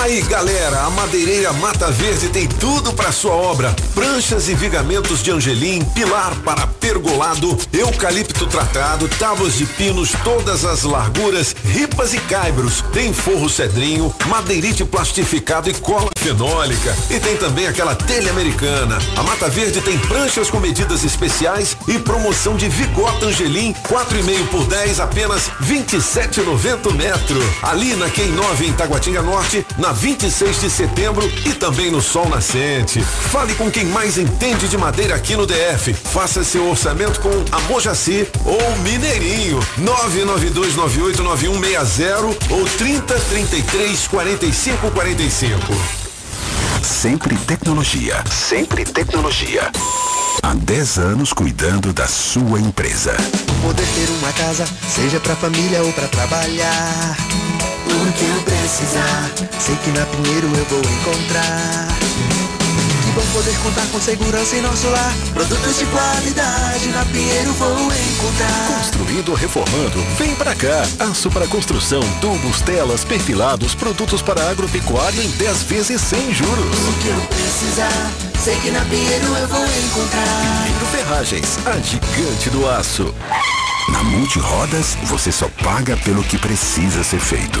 Aí galera, a madeireira Mata Verde tem tudo para sua obra: pranchas e vigamentos de angelim, pilar para pergolado, eucalipto tratado, tábuas de pinos, todas as larguras, ripas e caibros. Tem forro cedrinho, madeirite plastificado e cola fenólica. E tem também aquela telha americana. A Mata Verde tem pranchas com medidas especiais e promoção de vigota angelim, 4,5 por 10, apenas 27,90 metro. Ali na Quem 9 em Taguatinga Norte, na 26 de setembro e também no Sol Nascente. Fale com quem mais entende de madeira aqui no DF. Faça seu orçamento com a Mojaci ou Mineirinho. 992989160 ou 3033 4545. Sempre tecnologia. Sempre tecnologia. Há 10 anos cuidando da sua empresa. Poder ter uma casa, seja pra família ou pra trabalhar. O que eu precisar, sei que na Pinheiro eu vou encontrar. Que bom poder contar com segurança em nosso lar. Produtos de qualidade na Pinheiro vou encontrar. Construindo ou reformando, vem pra cá. Aço para construção, tubos, telas, perfilados, produtos para agropecuária em 10 vezes sem juros. O que eu precisar, sei que na Pinheiro eu vou encontrar. Pinheiro Ferragens, a gigante do aço. Na Multirodas, você só paga pelo que precisa ser feito.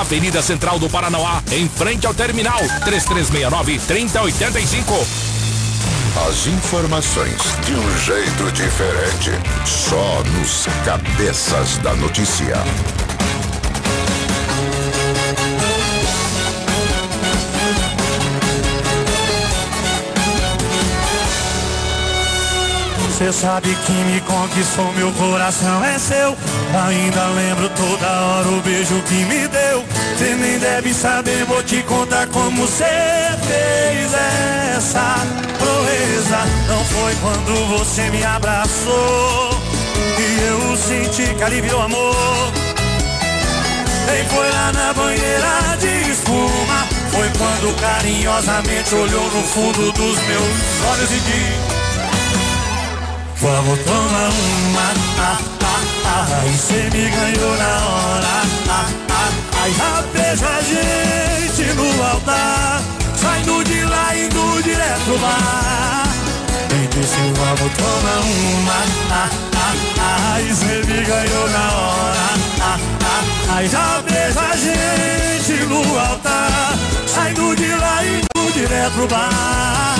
Avenida Central do Paranoá, em frente ao terminal 3369 3085. As informações de um jeito diferente, só nos cabeças da notícia. Você sabe que me conquistou, meu coração é seu. Ainda lembro toda hora o beijo que me deu. Você nem deve saber, vou te contar como você fez essa proeza. Não foi quando você me abraçou e eu senti que aliviou amor. Nem foi lá na banheira de espuma. Foi quando carinhosamente olhou no fundo dos meus olhos e disse. Vamos tomar uma, ah, ah, ah, aí cê me ganhou na hora, ah, ah, aí já beija a gente no altar, saindo de lá indo direto bar. Quem disse vamos tomar uma, ah, ah, ah, aí cê me ganhou na hora, ah, ah, aí já beija a gente no altar, saindo de lá indo direto pro bar.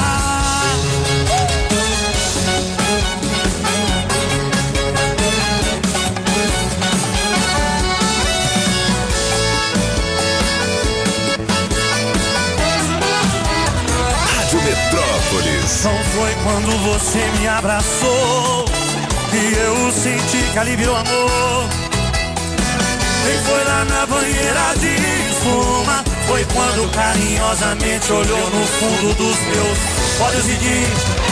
Não foi quando você me abraçou que eu senti que aliviou amor. Nem foi lá na banheira de espuma. Foi quando carinhosamente olhou no fundo dos meus olhos e disse: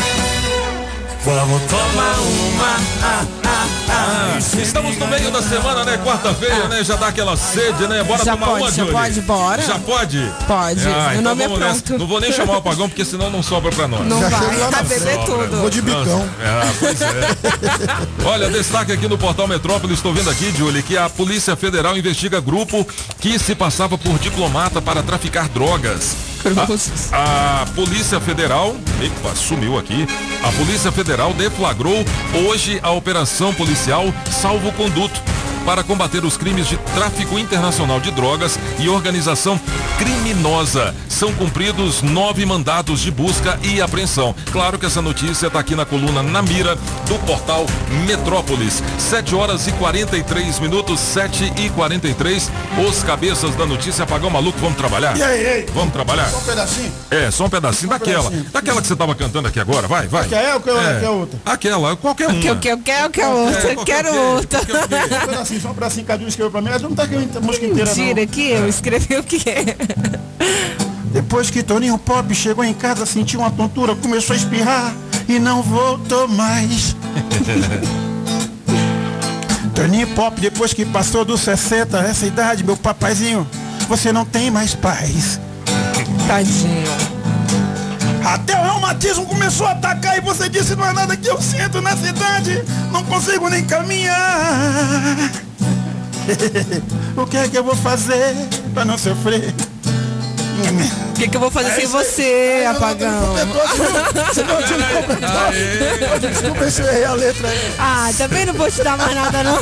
Vamos tomar uma. Ah, ah, ah. Estamos no meio da semana, né? Quarta-feira, né? Já dá aquela sede, né? Bora Já tomar pode, uma, já Júlia? pode, bora. Já pode? Pode. Ah, Meu então nome é vamos nessa. pronto. Não vou nem chamar o apagão, porque senão não sobra pra nós. Não Já vai, lá beber frente. tudo. Vou de bicão. Ah, pois é. Olha, destaque aqui no Portal Metrópole, estou vendo aqui, Julie, que a Polícia Federal investiga grupo que se passava por diplomata para traficar drogas. A, a Polícia Federal, epa, sumiu aqui. A Polícia Federal deflagrou hoje a operação policial Salvo Conduto para combater os crimes de tráfico internacional de drogas e organização criminosa. São cumpridos nove mandados de busca e apreensão. Claro que essa notícia está aqui na coluna Na Mira do portal Metrópolis. 7 horas e 43 minutos, 7 e 43. Os cabeças da notícia apagão maluco, vamos trabalhar? E aí, ei? Vamos trabalhar? Só um pedacinho? É, só um pedacinho daquela. pedacinho. Daquela que você tava cantando aqui agora, vai, vai. Quer é ou quer, É. quer outra? Aquela, qualquer uma. Que eu quero, quero, quero outra, É, qualquer quero outra. Só um pedacinho, só um pedacinho que a Júlia escreveu pra mim. Ela não tá querendo a música inteira, não. Mentira, que eu escrevi o quê? Depois que Toninho Pop chegou em casa, sentiu uma tontura, começou a espirrar e não voltou mais. Toninho Pop, depois que passou dos 60, essa idade, meu papaizinho, você não tem mais paz. Tadinho. Até o reumatismo começou a atacar e você disse não é nada que eu sinto nessa idade, não consigo nem caminhar. o que é que eu vou fazer pra não sofrer? O que, que eu vou fazer É sem você, apagão? Você não completou? Desculpa se eu errei a letra aí. Ah, também não vou te dar mais nada, não.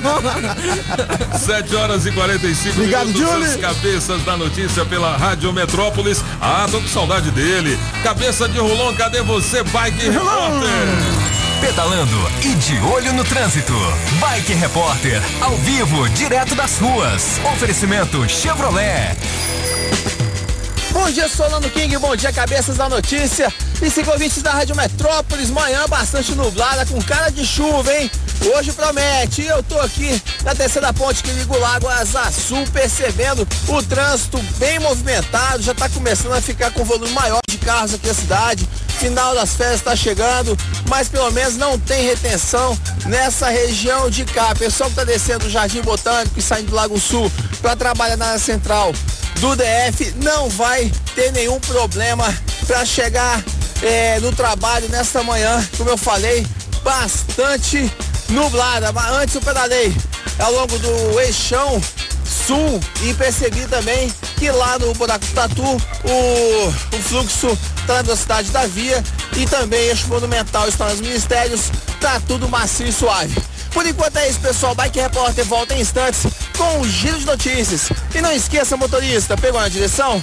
7 horas e 45 Obrigado, minutos. Julie. Os cabeças da notícia pela Rádio Metrópolis. Ah, tô com saudade dele. Cabeça de Rolon, cadê você, Bike Repórter? Pedalando e de olho no trânsito. Bike Repórter, ao vivo, direto das ruas. Oferecimento Chevrolet. Bom dia, Solano King, bom dia, cabeças da notícia. E ouvintes da Rádio Metrópolis, manhã bastante nublada, com cara de chuva, hein? Hoje promete. Eu tô aqui na terceira ponte que liga o Lago Azaçu, percebendo o trânsito bem movimentado, já tá começando a ficar com volume maior de carros aqui na cidade. Final das férias tá chegando, mas pelo menos não tem retenção nessa região de cá. Pessoal que tá descendo do Jardim Botânico e saindo do Lago Sul para trabalhar na área central do DF não vai ter nenhum problema para chegar eh, no trabalho nesta manhã, como eu falei, bastante nublada. Mas antes eu pedalei ao longo do eixão sul e percebi também que lá no Buraco do Tatu o, o fluxo tá na velocidade da via e também eixo monumental está nos ministérios, tá tudo macio e suave. Por enquanto é isso, pessoal. Bike Repórter volta em instantes com um giro de notícias. E não esqueça, motorista, pegou na direção?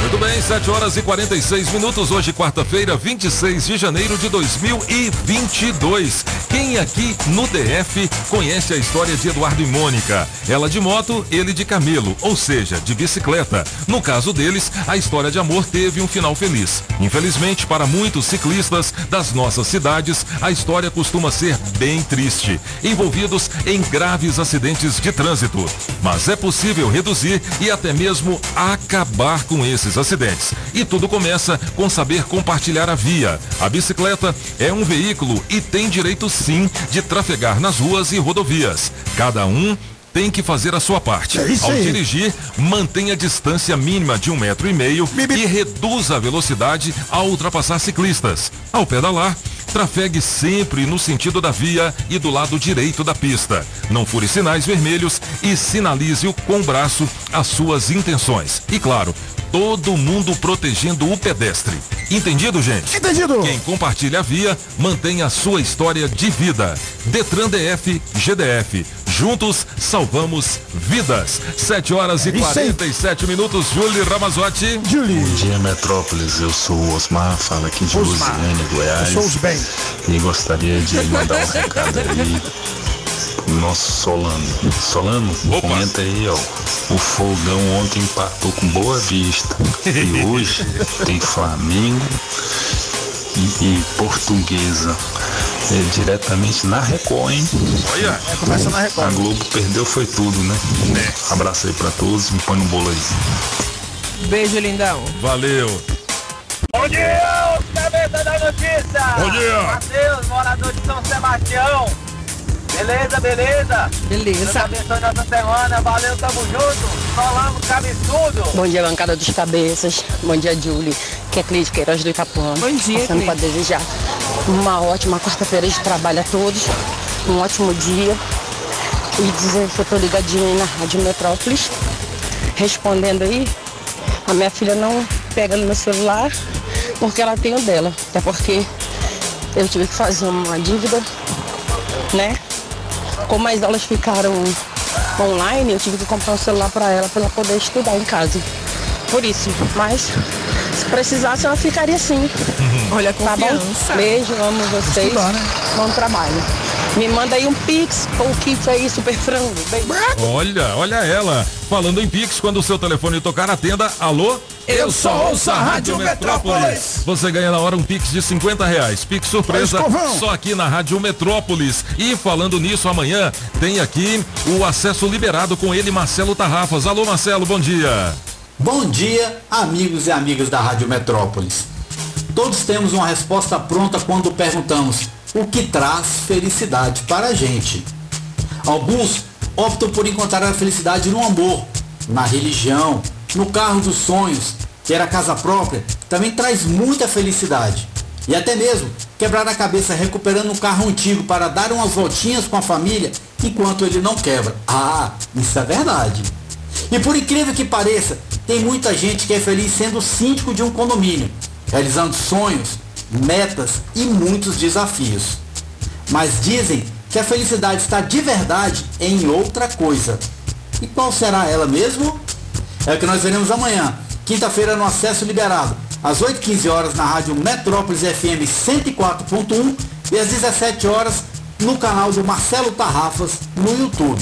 Muito bem, 7 horas e 46 minutos. Hoje, quarta-feira, 26 de janeiro de 2022. Quem aqui no DF conhece a história de Eduardo e Mônica? Ela de moto, ele de camelo, ou seja, de bicicleta. No caso deles, a história de amor teve um final feliz. Infelizmente, para muitos ciclistas das nossas cidades, a história costuma ser bem triste, envolvidos em graves acidentes de trânsito. Mas é possível reduzir e até mesmo acabar com esses acidentes. E tudo começa com saber compartilhar a via. A bicicleta é um veículo e tem direito sim de trafegar nas ruas e rodovias. Cada um tem que fazer a sua parte. É Ao aí. dirigir, mantenha a distância mínima de um metro e meio e reduza a velocidade ao ultrapassar ciclistas. Ao pedalar, trafegue sempre no sentido da via e do lado direito da pista. Não fure sinais vermelhos e sinalize com o braço as suas intenções. E claro, todo mundo protegendo o pedestre. Entendido, gente? Entendido. Quem compartilha a via, mantém a sua história de vida. Detran DF, GDF, Juntos salvamos vidas. 7 horas e É isso aí. 47 minutos. Julie Ramazotti. Julie. Bom dia, Metrópolis. Eu sou o Osmar, falo aqui de Osmar. Lusiane, Goiás. Eu sou os bem. E gostaria de mandar um recado aí pro nosso Solano. Solano, comenta aí, ó. O Fogão ontem empatou com Boa Vista. E hoje tem Flamengo e, e Portuguesa. É, diretamente na Record, hein? Olha. É, começa na Record. A Globo perdeu foi tudo, né? Abraço aí pra todos, me põe no bolo aí. Beijo, lindão. Valeu. Bom dia, cabeça da notícia! Bom dia. Matheus, morador de São Sebastião. Beleza, beleza? Beleza. Abençoe nossa semana. Valeu, tamo junto. Solano, cabeçudo. Bom dia, bancada dos cabeças. Bom dia, Julie, que é Cris Queiroz do Itapuã. Bom dia, Passando para desejar uma ótima quarta-feira de trabalho a todos, um ótimo dia. E dizer que eu tô ligadinha aí na Rádio Metrópolis, respondendo aí. A minha filha não pega no meu celular porque ela tem o dela. Até porque eu tive que fazer uma dívida, né? Como as aulas ficaram online, eu tive que comprar um celular para ela para ela poder estudar em casa. Por isso, mas se precisasse ela ficaria assim. Olha a Tá bom? confiança. Beijo, amo vocês. Estudar, né? Bom trabalho. Me manda aí um pix ou kit aí, super frango. Beijo. Olha, olha ela. Falando em Pix, quando o seu telefone tocar, atenda. Alô? Eu só ouço a Rádio Metrópolis. Você ganha na hora um Pix de 50 reais. Pix surpresa, só aqui na Rádio Metrópolis. E falando nisso, amanhã tem aqui o acesso liberado com ele, Marcelo Tarrafas. Alô, Marcelo, bom dia. Bom dia, amigos e amigas da Rádio Metrópolis. Todos temos uma resposta pronta quando perguntamos o que traz felicidade para a gente. Alguns optam por encontrar a felicidade no amor, na religião, no carro dos sonhos, ter a casa própria também traz muita felicidade. E até mesmo quebrar a cabeça recuperando um carro antigo para dar umas voltinhas com a família enquanto ele não quebra. Ah, isso é verdade. E por incrível que pareça, tem muita gente que é feliz sendo síndico de um condomínio, realizando sonhos, metas e muitos desafios. Mas dizem que a felicidade está de verdade em outra coisa. E qual será ela mesmo? É o que nós veremos amanhã, quinta-feira no acesso liberado, às 8h15 horas na rádio Metrópolis FM 104.1 e às 17 horas no canal do Marcelo Tarrafas no YouTube.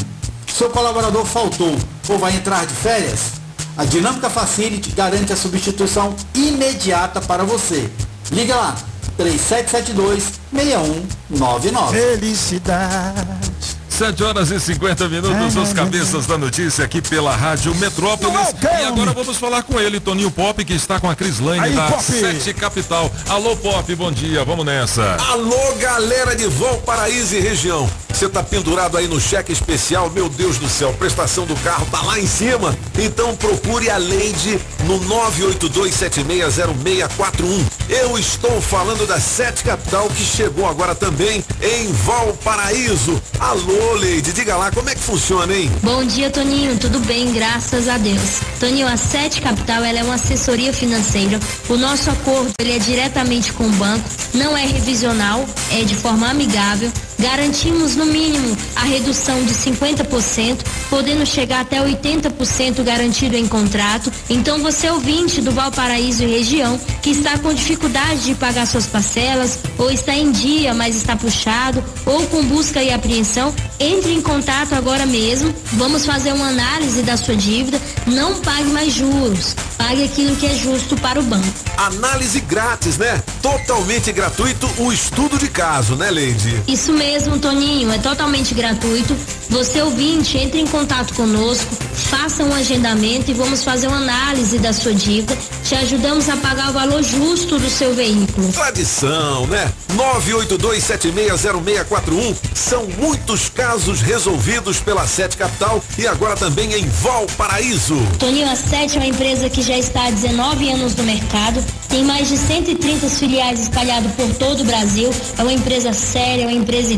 Seu colaborador faltou ou vai entrar de férias? A Dinâmica Facility garante a substituição imediata para você. Liga lá, 3772-6199. Felicidade. 7 horas e 50 minutos, os cabeças da notícia aqui pela Rádio Metrópolis. E agora vamos falar com ele, Toninho Pop, que está com a Crislane Aí, da Pop. Sete Capital. Alô, Pop, bom dia, vamos nessa. Alô, galera de Valparaíso e região. Você tá pendurado aí no cheque especial? Meu Deus do céu, prestação do carro tá lá em cima. Então procure a Leide no 982760641. Eu estou falando da Sete Capital que chegou agora também em Valparaíso. Alô, Leide, diga lá como é que funciona, hein? Bom dia, Toninho. Tudo bem, graças a Deus. Toninho, a Sete Capital ela é uma assessoria financeira. O nosso acordo ele é diretamente com o banco, não é revisional, é de forma amigável. Garantimos no mínimo a redução de 50%, podendo chegar até 80% garantido em contrato. Então, você ouvinte do Valparaíso e região que está com dificuldade de pagar suas parcelas, ou está em dia, mas está puxado, ou com busca e apreensão, entre em contato agora mesmo. Vamos fazer uma análise da sua dívida. Não pague mais juros. Pague aquilo que é justo para o banco. Análise grátis, né? Totalmente gratuito o estudo de caso, né, Leide? Isso mesmo, Toninho, é totalmente gratuito. Você ouvinte, entre em contato conosco, faça um agendamento e vamos fazer uma análise da sua dívida. Te ajudamos a pagar o valor justo do seu veículo. Tradição, né? 982760641 são muitos casos resolvidos pela Sete Capital e agora também em Valparaíso. Toninho, a Sete é uma empresa que já está há 19 anos no mercado, tem mais de 130 filiais espalhadas por todo o Brasil. É uma empresa séria, é uma empresa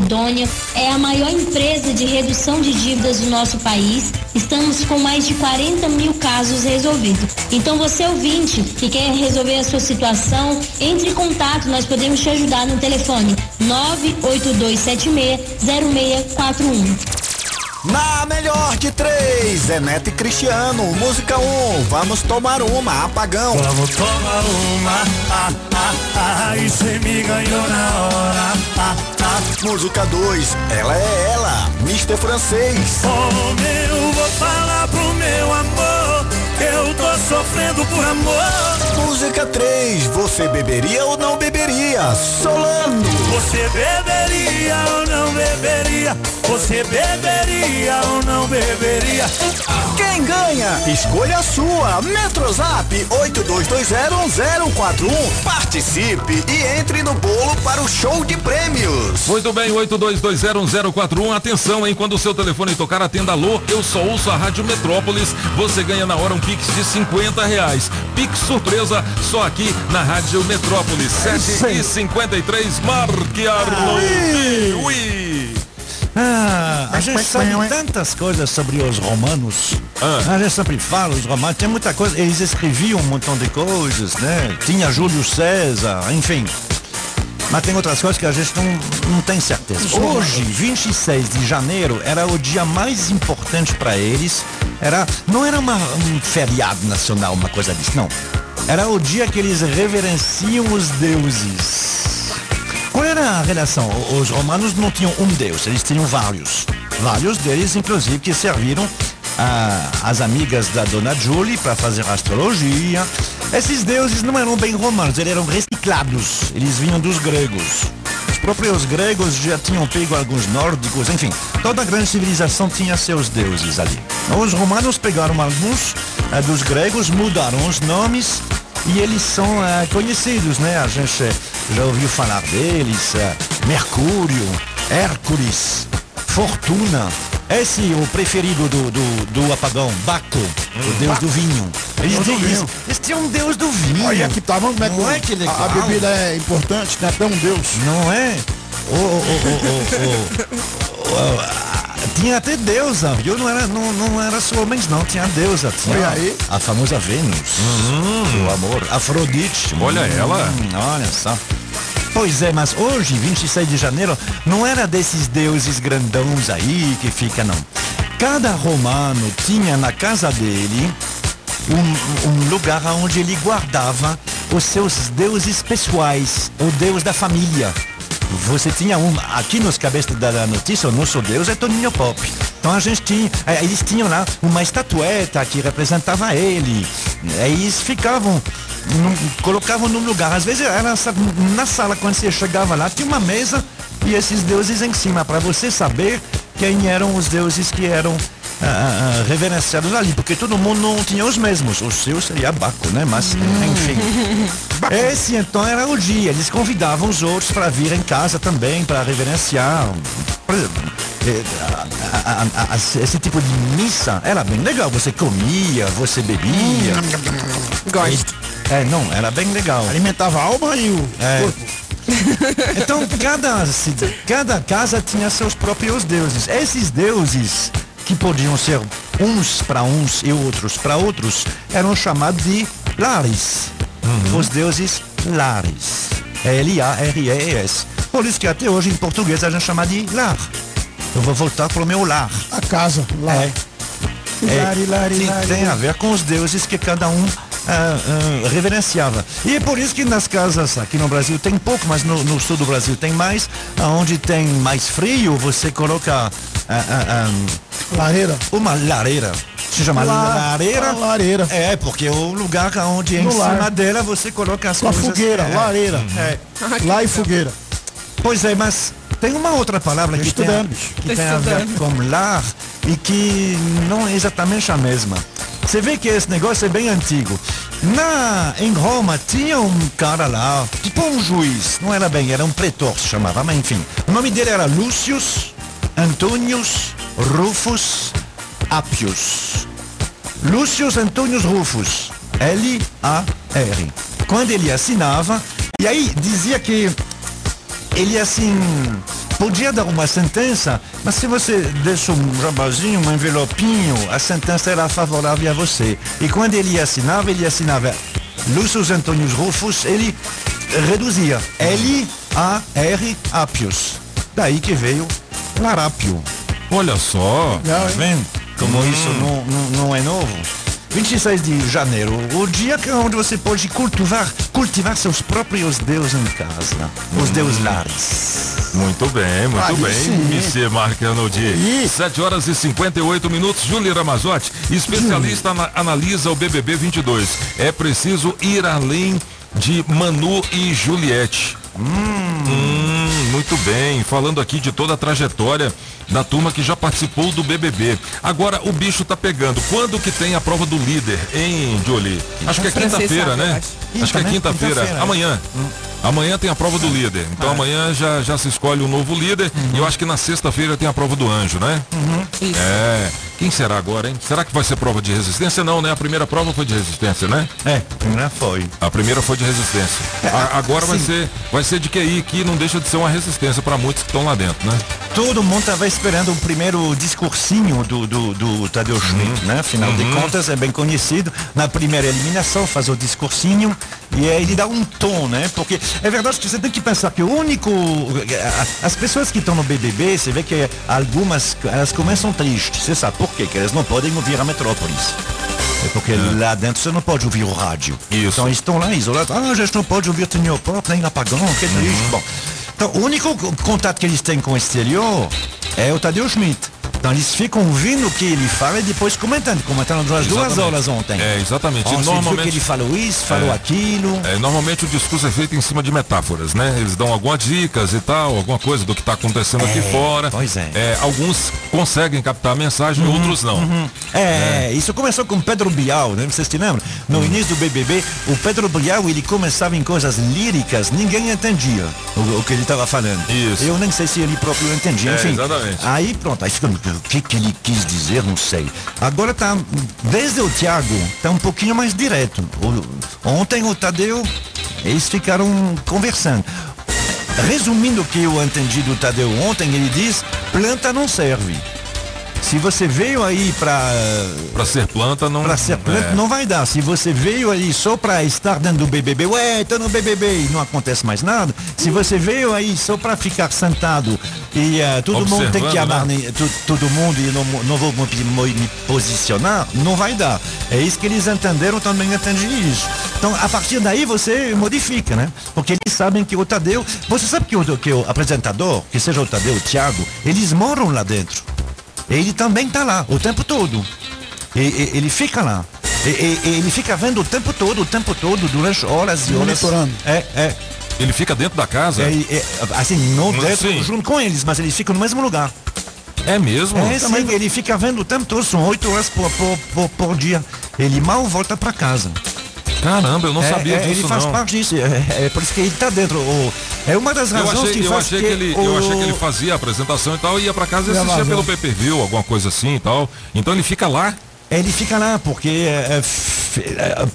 é a maior empresa de redução de dívidas do nosso país. Estamos com mais de 40 mil casos resolvidos. Então, você ouvinte que quer resolver a sua situação, entre em contato, nós podemos te ajudar no telefone 982760641. Na melhor de três, Zenete e Cristiano, música 1, um, vamos tomar uma, apagão. Vamos tomar uma, ah, ah, ah, e cê me ganhou na hora, ah, ah. Música 2, ela é ela, Mr. Francês. Oh, meu, vou falar pro meu amor, eu tô sofrendo por amor. Música 3, você beberia ou não beberia? Solano. Você beberia ou não beberia? Você beberia ou não beberia? Quem ganha? Escolha a sua. Metrozap 82201041. Participe e entre no bolo para o show de prêmios. Muito bem, 82201041. Atenção, hein? Quando o seu telefone tocar, atenda alô. Eu só ouço a Rádio Metrópolis. Você ganha na hora um Pix de 50 reais. Pix surpresa só aqui na Rádio Metrópolis. 7 e 53 Marque Arlou. Ui. Ah, a gente sabe tantas coisas sobre os romanos. A gente sempre fala, os romanos, tem muita coisa. Eles escreviam um montão de coisas, né? Tinha Júlio César, enfim. Mas tem outras coisas que a gente não, não tem certeza. Hoje, 26 de janeiro, era o dia mais importante para eles. Era, não era uma, um feriado nacional, uma coisa disso, não. Era o dia que eles reverenciam os deuses. Qual era a relação? Os romanos não tinham um deus, eles tinham vários. Vários deles, inclusive, que serviram ah, as amigas da dona Julie para fazer astrologia. Esses deuses não eram bem romanos, eles eram reciclados. Eles vinham dos gregos. Os próprios gregos já tinham pego alguns nórdicos, enfim, toda a grande civilização tinha seus deuses ali. Os romanos pegaram alguns ah, dos gregos, mudaram os nomes e eles são ah, conhecidos, né? A gente já ouviu falar deles, ah, Mercúrio, Hércules, Fortuna. Esse o preferido do, do, do apagão, Baco, o deus do vinho. Eles, Deus vinho. eles tinham um deus do vinho. Olha que tá, vamos como é que, Não é que legal? a, a bebida é importante, né? Até um Deus. Não é? Ô, ô, ah, Tinha até deusa, viu? Não era, não, não era só homens, não. Tinha deusa. Tinha Olha aí. A famosa Vênus. o amor. Afrodite. Olha ela. Hum, olha só. Pois é, mas hoje, 26 de janeiro, não era desses deuses grandões aí que fica, não. Cada romano tinha na casa dele um, um lugar onde ele guardava os seus deuses pessoais, o deus da família. Você tinha um, aqui nos cabeças da notícia, o nosso deus é Toninho Pop. Então a gente tinha, eh, eles tinham lá uma estatueta que representava ele. Eles ficavam, colocavam num lugar. Às vezes era na sala, quando você chegava lá, tinha uma mesa e esses deuses em cima, para você saber quem eram os deuses que eram ah, ah, ah, reverenciados ali, porque todo mundo não tinha os mesmos. O seu seria Baco, né? Mas, enfim. Esse então era o dia. Eles convidavam os outros para vir em casa também, para reverenciar. Por exemplo, eh, esse tipo de missa era bem legal. Você comia, você bebia. Gosto. É, não, era bem legal. Alimentava a alma e o É. corpo. Então cada, cada casa tinha seus próprios deuses. Esses deuses que podiam ser uns para uns e outros para outros eram chamados de lares. Os deuses lares. L-A-R-E-S. Por isso que até hoje em português a gente chama de lar. Eu vou voltar pro meu lar. A casa, lá. É. Lari, lari, tem, lari. tem a ver com os deuses que cada um ah, reverenciava. E é por isso que nas casas aqui no Brasil tem pouco, mas no, no sul do Brasil tem mais. Onde tem mais frio, você coloca ah, lareira. Uma lareira. Se chama La- lareira. lareira. É, porque é o lugar onde em No cima lar. dela você coloca as Com a coisas. fogueira, É. lareira. É. Lá e fogueira. Pois é, mas tem uma outra palavra que tem, a, que tem a ver com lar e que não é exatamente a mesma. Você vê que esse negócio é bem antigo. Na, em Roma tinha um cara lá, tipo um juiz, não era bem, era um pretor se chamava, mas enfim. O nome dele era Lucius Antonius Rufus Appius. Lucius Antonius Rufus, L-A-R. Quando ele assinava, e aí dizia que ele assim podia dar uma sentença, mas se você deixa um jabazinho, um envelopinho, a sentença era favorável a você. E quando ele assinava, ele assinava Lucius Antonius Rufus, ele reduzia L-A-R Appius. Daí que veio Larápio. Olha só. Tá vendo? Como isso não, não, não é novo. 26 de janeiro, o dia que- onde você pode cultivar, cultivar seus próprios deuses em casa. Os deuses lares. Muito bem, muito bem, sim. Monsieur Marc Arnoldi. 7 horas e 58 minutos. Júlia Ramazotti, especialista ana- analisa o BBB 22. É preciso ir além de Manu e Juliette. Hum, muito bem. Falando aqui de toda a trajetória da turma que já participou do BBB. Agora o bicho tá pegando. Quando que tem a prova do líder, hein, Jolie? Acho que é quinta-feira, né? acho. Que é né? quinta-feira. Quinta-feira, é. Amanhã. Amanhã tem a prova do líder. Então amanhã já, já se escolhe um novo líder. E eu acho que na sexta-feira tem a prova do anjo, né? É. Quem será agora, hein? Será que vai ser prova de resistência? Não, né? A primeira prova foi de resistência, né? É, a primeira foi. A primeira foi de resistência. A- agora vai ser, vai ser de QI, que não deixa de ser uma resistência para muitos que estão lá dentro, né? Todo mundo estava esperando o primeiro discursinho do, do, do Tadeu Schmidt, né? Afinal de Uhum. contas, é bem conhecido. Na primeira eliminação, faz o discursinho e aí ele dá um tom, né? Porque é verdade que você tem que pensar que o único... As pessoas que estão no BBB, você vê que algumas, elas começam tristes. Você sabe por quê? Que elas não podem ouvir a Metrópolis. É porque lá dentro você não pode ouvir o rádio. Então eles estão lá isolados. Ah, a gente não pode ouvir Tinho Pop, nem Apagão, que triste. Bom, então o único co- contato que eles têm com o exterior é o Tadeu Schmidt. Então eles ficam ouvindo o que ele fala e depois comentando, comentando duas Exatamente. horas ontem. É, exatamente. Viu normalmente- que ele falou isso, falou É. aquilo. É, normalmente o discurso é feito em cima de metáforas, né? Eles dão algumas dicas e tal, alguma coisa do que está acontecendo aqui fora. pois é. alguns conseguem captar a mensagem, outros não. É, isso começou com Pedro Bial, né? Vocês se lembram? No início do BBB, o Pedro Bial, ele começava em coisas líricas, ninguém entendia o, o que ele estava falando. Isso. Eu nem sei se ele próprio entendia, É, enfim. exatamente. Aí pronto, aí fica, o que, que ele quis dizer, não sei. Agora tá, desde o Thiago, tá um pouquinho mais direto. O- ontem o Tadeu, eles ficaram conversando. Resumindo o que eu entendi do Tadeu ontem, ele diz, planta não serve. Se você veio aí para Para ser planta não. para ser planta, é. não vai dar. Se você veio aí só para estar dentro do BBB, ué, tô no BBB e não acontece mais nada. Se você veio aí só para ficar sentado e eh, todo mundo tem que Observando, amar né? to- todo mundo e não, não vou me, me- me posicionar, não vai dar. É isso que eles entenderam, também entendi isso. Então, a partir daí você modifica, né? Porque eles sabem que o Tadeu, você sabe que o, que o apresentador, que seja o Tadeu, o Thiago, eles moram lá dentro. Ele também está lá o tempo todo. E- e- ele fica lá. E- ele fica vendo o tempo todo, o tempo todo, durante horas e horas. Monitorando. É, é. Ele fica dentro da casa? É, é, assim, não dentro, sim. junto com eles, mas ele fica no mesmo lugar. É mesmo? É, sim, ele fica vendo o tempo todo, são oito horas por, por, por, por dia. Ele mal volta para casa. Caramba, eu não É, sabia é, disso Ele faz não. parte disso, é, é por isso que ele está dentro. O- é uma das Eu razões achei, que eu, achei que, que ele, o- eu achei que ele fazia a apresentação e tal, e ia pra casa e assistia pelo pay-per-view, alguma coisa assim e tal. Então ele fica lá. Ele fica lá, porque é,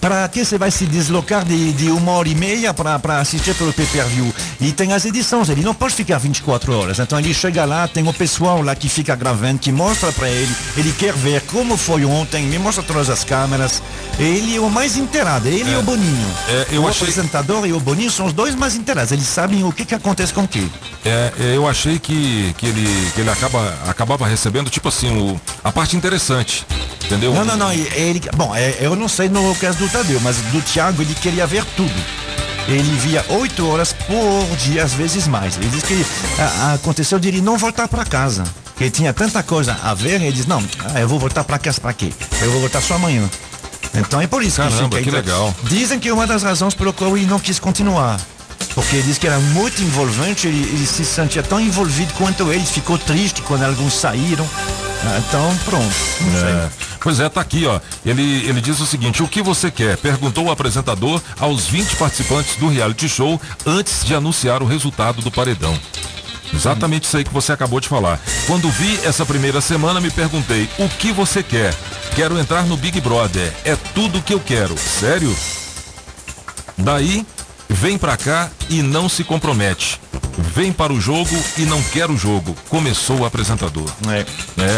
para que você vai se deslocar de, de uma hora e meia para assistir pelo pay-per-view? E tem as edições, ele não pode ficar 24 horas. Então ele chega lá, tem o pessoal lá que fica gravando, que mostra para ele, ele quer ver como foi ontem, me mostra todas as câmeras. Ele é o mais inteirado, ele e É. o Boninho. É, o achei- apresentador e o Boninho são os dois mais inteirados, eles sabem o que, que acontece com o quê. É, é, eu achei que, que ele, que ele acaba, acabava recebendo, tipo assim, o, a parte interessante. Entendeu? Não, não, não. Ele, bom, é, eu não sei no caso do Tadeu, mas do Thiago ele queria ver tudo. Ele via oito horas por dia, às vezes mais. Ele disse que ah, aconteceu de ele não voltar para casa. Que ele tinha tanta coisa a ver, ele diz, não, ah, eu vou voltar para casa para quê? Eu vou voltar só amanhã. Então é por isso Caramba, que que legal. Dizem que uma das razões pelo qual ele não quis continuar. Porque ele disse que era muito envolvente, ele, ele se sentia tão envolvido quanto eles, ficou triste quando alguns saíram. Ah, Então, pronto. Não sei. É. Pois é, tá aqui, ó. Ele, ele diz o seguinte: o que você quer? Perguntou o apresentador aos 20 participantes do reality show antes de anunciar o resultado do paredão. Exatamente isso aí que você acabou de falar. Quando vi essa primeira semana, me perguntei: o que você quer? Quero entrar no Big Brother. É tudo que eu quero. Sério? Daí, vem pra cá e não se compromete. Vem para o jogo e não quer o jogo. Começou o apresentador. É.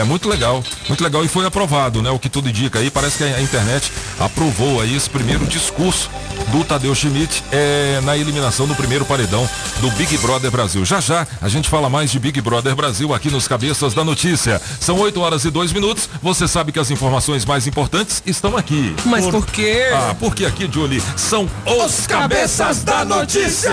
É, muito legal. Muito legal. E foi aprovado, né? O que tudo indica aí. Parece que a internet aprovou aí esse primeiro discurso do Tadeu Schmidt é, na eliminação do primeiro paredão do Big Brother Brasil. Já já a gente fala mais de Big Brother Brasil aqui nos Cabeças da Notícia. São 8 horas e 2 minutos. Você sabe que as informações mais importantes estão aqui. Mas por quê? Ah, porque aqui, Julie, são os Cabeças da Notícia.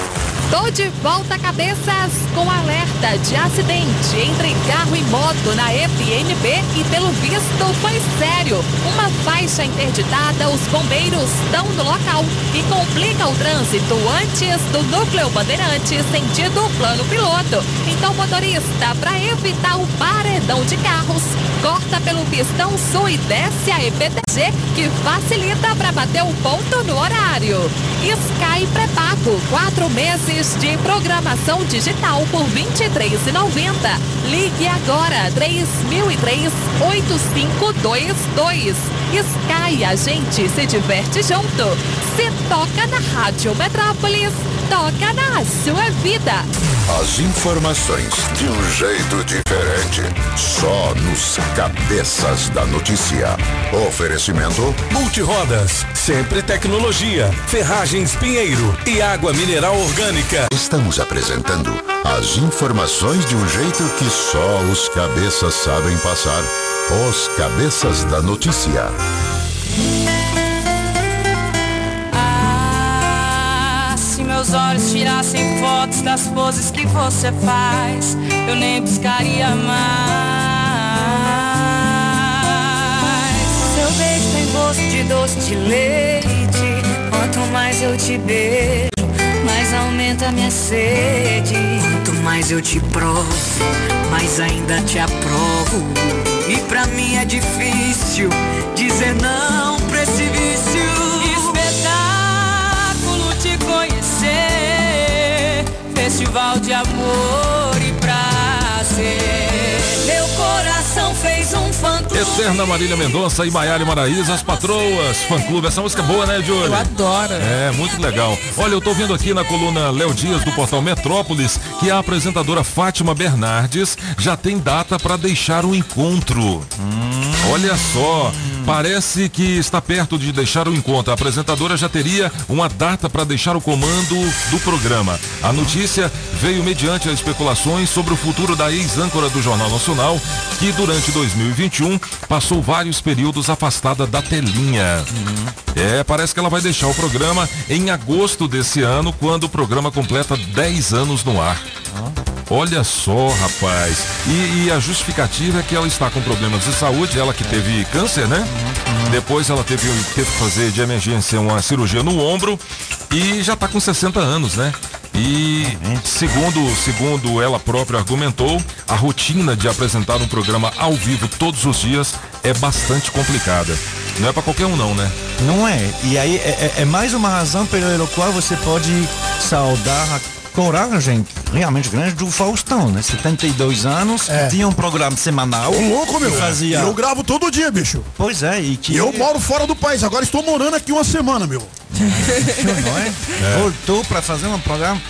Tô de volta cabeças com alerta de acidente entre carro e moto na FNB e pelo visto foi sério. Uma faixa interditada, os bombeiros estão no local e complica o trânsito antes do núcleo Bandeirante sentido plano piloto. Então motorista, para evitar o paredão de carros, corta pelo pistão sul e desce a EPTG que facilita para bater o ponto no horário. Sky pré-pago, quatro meses de programação digital por R$ 23,90. Ligue agora 3003 8522. Sky, a gente se diverte junto. Se toca na Rádio Metrópolis, toca na sua vida. As informações de um jeito diferente, só nos Cabeças da Notícia. Oferecimento Multirodas, sempre tecnologia, ferragens Pinheiro e água mineral orgânica. Estamos apresentando as informações de um jeito que só os cabeças sabem passar. Os Cabeças da Notícia. Ah, se meus olhos tirassem fotos das poses que você faz, eu nem buscaria mais. Seu beijo tem gosto de doce de leite. Quanto mais eu te beijo, aumenta minha sede. Quanto mais eu te provo, mais ainda te aprovo. E pra mim é difícil dizer não pra esse vício. Espetáculo te conhecer, festival de amor e prazer. Eterna Marília Mendonça e Maiara Maraíza, as patroas, fã clube. Essa música é boa, né, Júlio? Eu adoro. É, muito legal. Olha, eu tô vendo aqui na coluna Léo Dias do portal Metrópolis que a apresentadora Fátima Bernardes já tem data para deixar o encontro. Olha só, parece que está perto de deixar o encontro. A apresentadora já teria uma data para deixar o comando do programa. A notícia veio mediante as especulações sobre o futuro da ex-âncora do Jornal Nacional, que durante 2021 passou vários períodos afastada da telinha. É, parece que ela vai deixar o programa em agosto desse ano, quando o programa completa 10 anos no ar. Olha só, rapaz. E, e a justificativa é que ela está com problemas de saúde, ela que teve câncer, né? Depois ela teve, teve que fazer de emergência uma cirurgia no ombro e já está com 60 anos, né? E segundo, segundo ela própria argumentou, a rotina de apresentar um programa ao vivo todos os dias é bastante complicada. Não é para qualquer um não, né? Não é. E aí é, é- é mais uma razão pela qual você pode saudar a coragem realmente grande do Faustão, né? 72 anos, tinha um programa semanal. Ô, louco, meu. Fazia... Eu gravo todo dia, bicho. Pois é, e que... E eu moro fora do país, agora estou morando aqui uma semana, meu. não é? Voltou para fazer um programa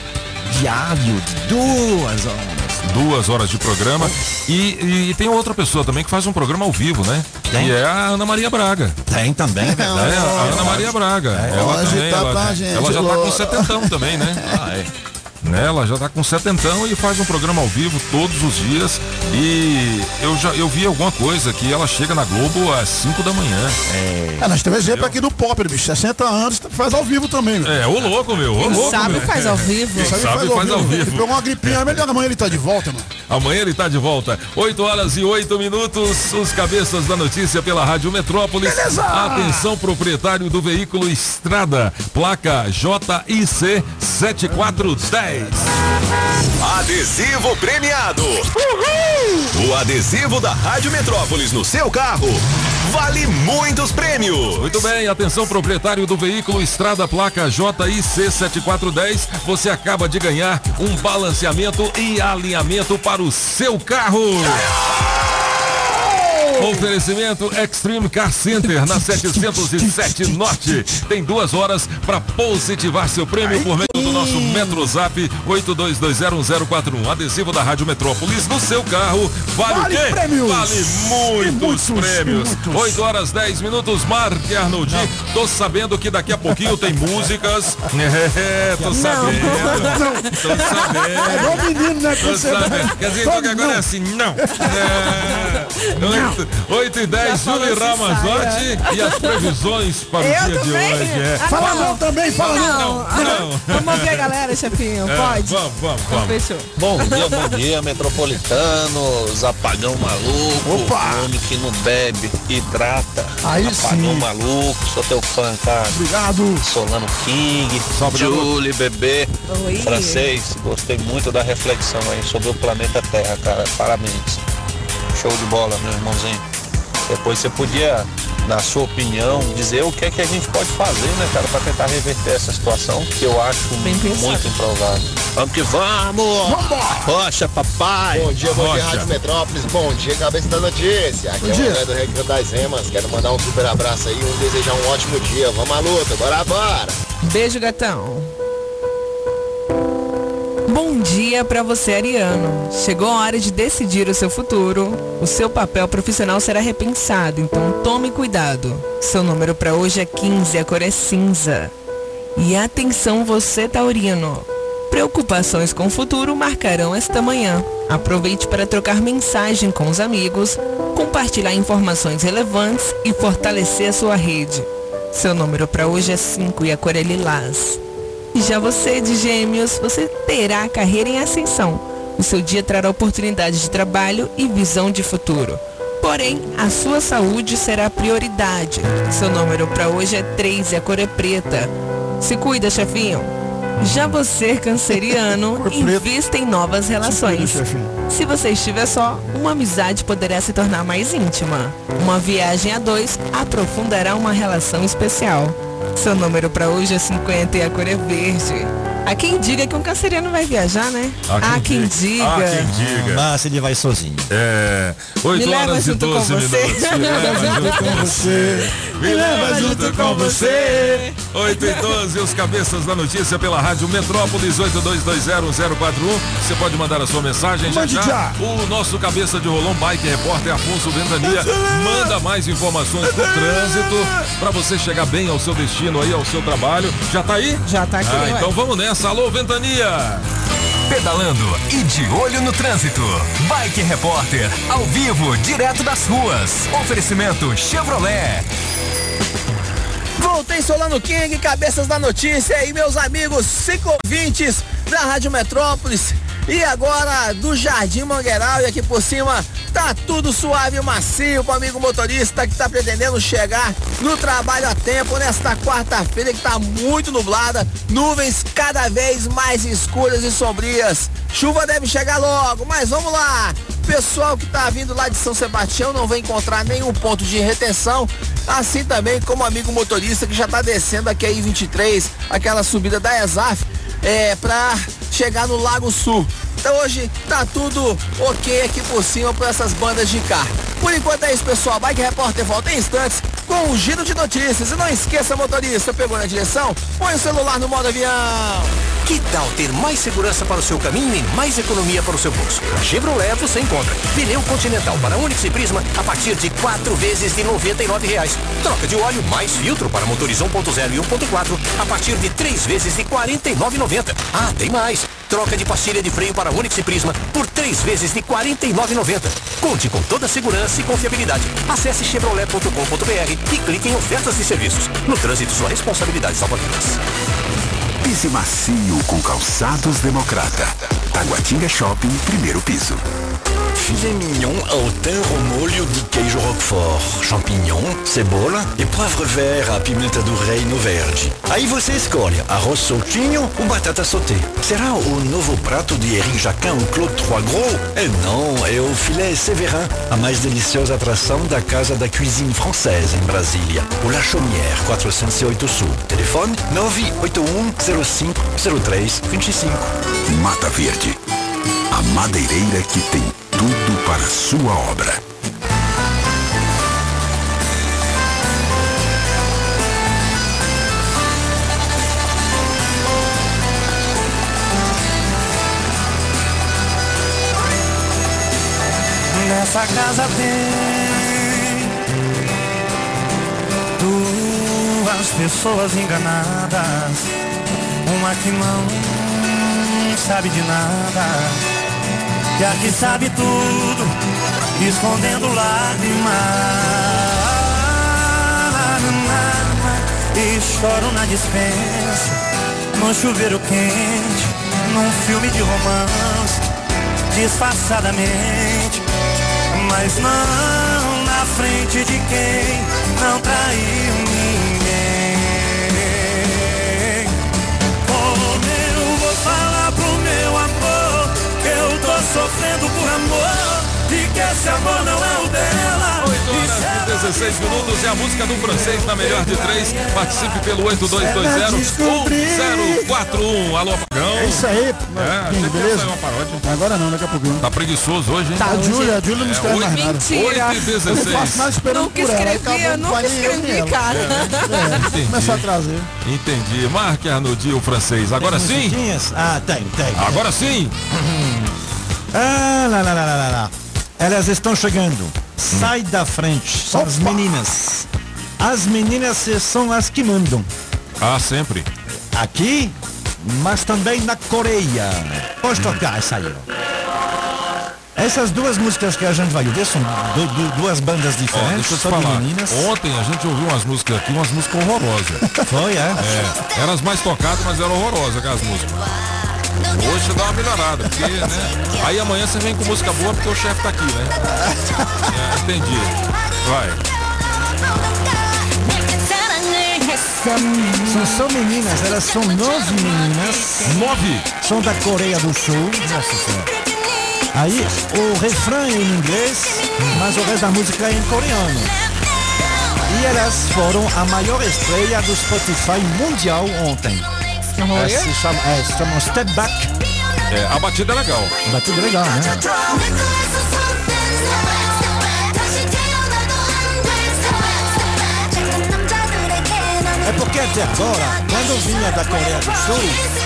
diário de duas horas. Duas horas de programa. E, e tem outra pessoa também que faz um programa ao vivo, né? Tem? E é a Ana Maria Braga. Tem também, é É, verdade. a Ana Maria Braga. ela, Hoje também, tá ela, pra gente, ela já tá com setentão também, né? Ah, é. Né, Ela já tá com setentão e faz um programa ao vivo todos os dias. E eu já eu vi alguma coisa que ela chega na Globo às 5 da manhã. É, nós temos exemplo aqui do Popper, bicho. 60 anos, faz ao vivo também, meu. É, ô louco, meu. Ô Quem louco, sabe meu. faz ao vivo. Quem Sabe sabe faz ao vivo. Ele pegou uma gripinha, melhor amanhã ele tá de volta, mano. Amanhã ele tá de volta. 8 horas e 8 minutos. Os cabeças da notícia pela Rádio Metrópolis. Beleza! Atenção, proprietário do veículo Estrada. Placa JIC 7410. Adesivo premiado. O adesivo da Rádio Metrópolis no seu carro vale muitos prêmios. Muito bem, atenção proprietário do veículo Estrada Placa JIC 7410. Você acaba de ganhar um balanceamento e alinhamento para o seu carro. Oferecimento Extreme Car Center na 707 Norte. Tem duas horas para positivar seu prêmio por meio do nosso MetroZap 82201041. Adesivo da Rádio Metrópolis no seu carro. Vale, Vale o quê? prêmios. Vale muitos, muitos, prêmios. muitos. 8 horas 10 minutos. Marque Arnoldi. Tô sabendo que daqui a pouquinho tem músicas. É, tô sabendo. Tô sabendo. É igual menino, né? Tô Você sabendo. Quer dizer, então que agora é assim, não. É. 8, e 10, Já falou Júlio Ramazotti e as previsões para o Eu dia de também? hoje. É. Ah, Fala não também, fala não. não. Não. Vamos ouvir a galera, chefinho. É, Pode? Vamos, vamos, Então, vamos. fechou. Bom dia, bom dia, metropolitanos, apagão maluco, Opa! homem que não bebe, hidrata, Aí apagão sim. maluco, sou teu fã, cara. Obrigado. Solano King, Julie, bebê, Oi. francês, gostei muito da reflexão aí sobre o planeta Terra, cara, parabéns. Show de bola, meu irmãozinho. Depois você podia, na sua opinião, dizer o que é que a gente pode fazer, né, cara, pra tentar reverter essa situação, que eu acho Bem pensado. muito improvável. Vamos que vamos! Rocha, papai! Bom dia, bom dia. Rádio Metrópolis. Bom dia, cabeça da notícia. Aqui Bom é o dia. André do Recanto das Remas. Quero mandar um super abraço aí e um desejar um ótimo dia. Vamos à luta, bora, bora! Beijo, gatão. Bom dia pra você, Ariano. Chegou a hora de decidir o seu futuro. O seu papel profissional será repensado, então tome cuidado. Seu número pra hoje é 15, a cor é cinza. E atenção você, Taurino. Preocupações com o futuro marcarão esta manhã. Aproveite para trocar mensagem com os amigos, compartilhar informações relevantes e fortalecer a sua rede. Seu número para hoje é 5 e a cor é lilás. E já você, de gêmeos, você terá carreira em ascensão. O seu dia trará oportunidades de trabalho e visão de futuro. Porém, a sua saúde será a prioridade. Seu número para hoje é 3 e a cor é preta. Se cuida, chefinho. Já você, canceriano, invista em novas relações. Se você estiver só, uma amizade poderá se tornar mais íntima. Uma viagem a dois aprofundará uma relação especial. Seu número para hoje é 50 e a cor é verde. Há quem diga que um canceriano vai viajar, né? Há quem diga. Há quem diga. Mas ele vai sozinho. É. 8 Me leva horas e junto com 12 você. minutos. Me leva junto com você. Me leva junto com você. 8 e 12, os cabeças da notícia pela Rádio Metrópolis 82201041. Você pode mandar a sua mensagem já já. já. O nosso cabeça de rolão bike repórter Afonso Ventania manda mais informações do trânsito para você chegar bem ao seu destino aí, ao seu trabalho. Já tá aí? Já tá aqui, Ah, ué. então vamos nessa. Alô, Ventania. Pedalando e de olho no trânsito. Bike Repórter, ao vivo, direto das ruas. Oferecimento Chevrolet. Voltei Solano King, cabeças da notícia e meus amigos, cinco ouvintes da Rádio Metrópolis. E agora do Jardim Mangueiral e aqui por cima tá tudo suave e macio pro amigo motorista que tá pretendendo chegar no trabalho a tempo nesta quarta-feira que tá muito nublada, nuvens cada vez mais escuras e sombrias. Chuva deve chegar logo, mas vamos lá. Pessoal que tá vindo lá de São Sebastião não vai encontrar nenhum ponto de retenção, assim também como o amigo motorista que já tá descendo aqui a I-23, aquela subida da ESAF, é, pra chegar no Lago Sul. Então hoje tá tudo ok aqui por cima por essas bandas de carro. Por enquanto é isso, pessoal. Bike Repórter volta em instantes com um giro de notícias. E não esqueça, motorista, pegou na direção? Põe o celular no modo avião. Que tal ter mais segurança para o seu caminho e mais economia para o seu bolso? Na Chevrolet você encontra pneu Continental para Onix e Prisma a partir de quatro vezes de 99 reais. Troca de óleo mais filtro para motores 1.0 e 1.4 a partir de três vezes de R$ 49,90. Ah, tem mais! Troca de pastilha de freio para Onix e Prisma por três vezes de R$ 49,90. Conte com toda a segurança e confiabilidade. Acesse chevrolet.com.br e clique em ofertas e serviços. No trânsito, sua responsabilidade salva vidas. Pise macio com calçados democrata. Taguatinga Shopping, primeiro piso. Filet mignon ao thym ao molho de queijo roquefort, champignon, cebola e poivre vert à pimenta do reino verde. Aí você escolhe arroz soltinho ou batata sauté. Será o novo prato de Eric Jacquin ou Claude Trois Gros? É não, é o filé Séverin, a mais deliciosa atração da Casa da Cuisine Française em Brasília. O La Chaumière, 408 Sul. Telefone 981 05 03 25. Mata Verde. A madeireira que tem tudo para sua obra. Nessa casa tem duas pessoas enganadas, uma que não sabe de nada que sabe tudo, escondendo lágrimas. E choro na dispensa, no chuveiro quente, num filme de romance, disfarçadamente, mas não na frente de quem não traiu sofrendo por amor e que esse amor não é o dela? 16 minutos é a música do francês na melhor de três. Participe pelo 8220-1041. Alô, Pagão. É isso aí, É, ia beleza? uma paródia. Agora não, daqui a pouquinho. Tá preguiçoso hoje, hein? Tá, a Júlia, a Júlia não escreve mais nada. Mentira. 8 e Eu não 16. faço nada esperando Nunca por escrevi, eu nunca eu, escrevi, cara. É, Entendi. começou a trazer. Entendi. Marque Arnoldi, o francês. Agora Tem sim? musiquinhas? Ah, tem, tem. Agora sim? Ah, lá, lá, lá, lá, lá, lá. Elas estão chegando. Sai da frente. São as meninas. As meninas são as que mandam. Ah, sempre. Aqui, mas também na Coreia. Pode tocar essa aí. Essas duas músicas que a gente vai ouvir são du- du- duas bandas diferentes, deixa eu te só de falar. meninas. Ontem a gente ouviu umas músicas aqui, umas músicas horrorosas. Foi, é? É, eram as mais tocadas, mas eram horrorosas aquelas músicas. Hoje dá uma melhorada, porque, né? Aí amanhã você vem com música boa porque o chefe tá aqui, né? É, entendi. Vai. São só meninas, elas são nove meninas. Nove? São da Coreia do Sul. Nossa Senhora. Aí o refrão é em inglês, mas o resto da música é em coreano. E elas foram a maior estreia do Spotify mundial ontem. Olha. Elas se chamam, é, se chamam Step Back. É, a batida é legal. Batida legal, né? É porque até agora, quando vinha da Coreia do Sul,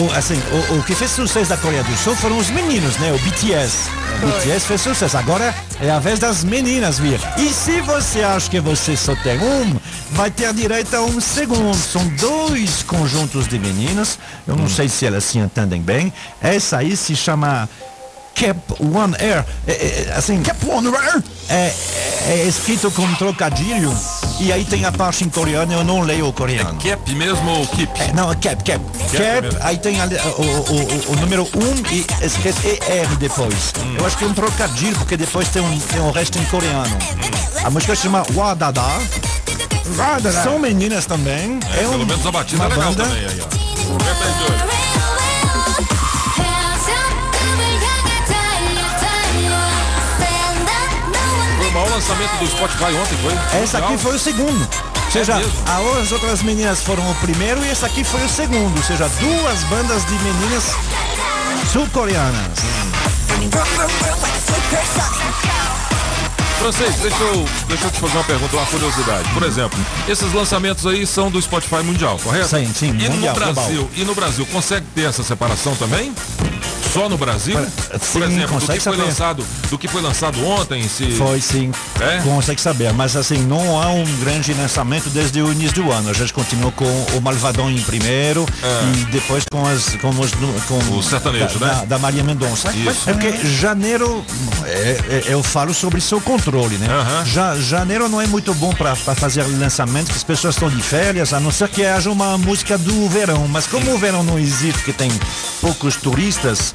o, assim, o, o que fez sucesso da Coreia do Sul foram os meninos, né? O BTS. O BTS fez sucesso. Agora é a vez das meninas vir. E se você acha que você só tem um, vai ter direito a um segundo. São dois conjuntos de meninas. Eu não sei se elas se entendem bem. Essa aí se chama Cap One Air. É, é, assim, Cap One Air é, é escrito com trocadilho. E aí tem a parte em coreano, eu não leio o coreano. Cap mesmo ou keep? É, não, é cap, cap. Cap, mesmo. aí tem ali, o, o, o, o número 1 um e escrito ER depois. Eu acho que é um trocadilho, porque depois tem um, tem um resto em coreano. A música se chama Wadada. São meninas também. É, pelo menos a batida é legal banda. também aí, ó. Lançamento do Spotify ontem, foi? Essa aqui foi o segundo. Ou seja, a- as outras meninas foram o primeiro e esse aqui foi o segundo. Ou seja, duas bandas de meninas sul-coreanas. Francês, deixa eu, deixa eu te fazer uma pergunta, uma curiosidade. Por exemplo, esses lançamentos aí são do Spotify mundial, correto? Sim, sim, E mundial, no Brasil, global. e no Brasil, consegue ter essa separação também? Só no Brasil? Sim, Por exemplo, do que, foi saber. lançado, do que foi lançado ontem, se. Foi sim. É? Consegue saber, mas assim, não há um grande lançamento desde o início do ano. A gente continuou com o Malvadão em primeiro e depois com as com os com É. O sertanejo, da, né? da, da Maria Mendonça. Isso. É porque janeiro é- é- eu falo sobre seu controle, né? Ja- janeiro não é muito bom para fazer lançamento, porque as pessoas estão de férias, a não ser que haja uma música do verão. Mas como o verão não existe, porque tem poucos turistas,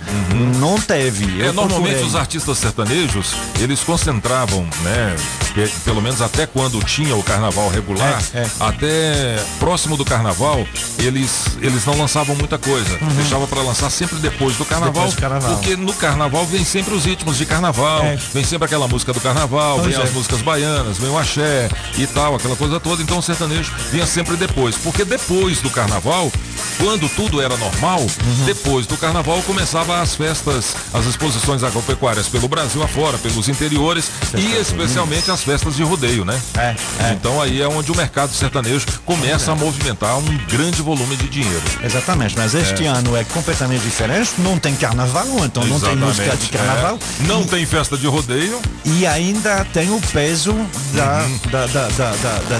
não teve. É, normalmente procurei. os artistas sertanejos, eles concentravam, né? pe- Pelo menos até quando tinha o carnaval regular, É, é. até próximo do carnaval, eles, eles não lançavam muita coisa. Deixava para lançar sempre depois do carnaval, Uhum. Depois do carnaval. Porque no carnaval vem sempre os ritmos de carnaval, É. vem sempre aquela música do carnaval, Pois vem é. as músicas baianas, vem o axé e tal, aquela coisa toda. Então o sertanejo vinha sempre depois. Porque depois do carnaval quando tudo era normal, Uhum. depois do carnaval começava as festas, as exposições agropecuárias pelo Brasil afora, pelos interiores e especialmente as festas de rodeio, né? É, é. Então aí é onde o mercado sertanejo começa a movimentar um grande volume de dinheiro. Exatamente, mas este É. ano é completamente diferente, não tem carnaval, então não tem música de Exatamente, carnaval. é. Não tem festa de rodeio. E ainda tem o peso da, Uhum. da, da, da, da-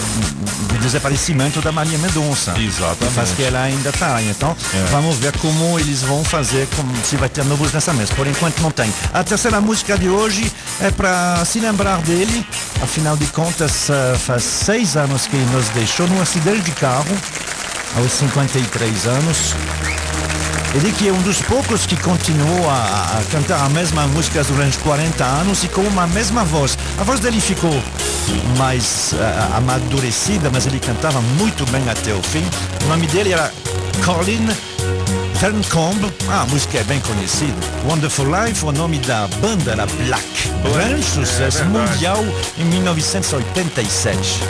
do desaparecimento da Maria Mendonça. Exatamente. Faz que ela ainda está. Então, É. vamos ver como eles vão fazer, como, se vai ter novos lançamentos. Por enquanto não tem. A terceira música de hoje é para se lembrar dele. Afinal de contas, eh, faz seis anos que nos deixou num acidente de carro, aos 53 anos. Ele que é um dos poucos que continuou a, a cantar a mesma música durante 40 anos e com uma mesma voz. A voz dele ficou mais ah, amadurecida, mas ele cantava muito bem até o fim. O nome dele era Colin Ferncombe. Ah, a música é bem conhecida. Wonderful Life, o nome da banda era Black. Grande sucesso É mundial em 1987.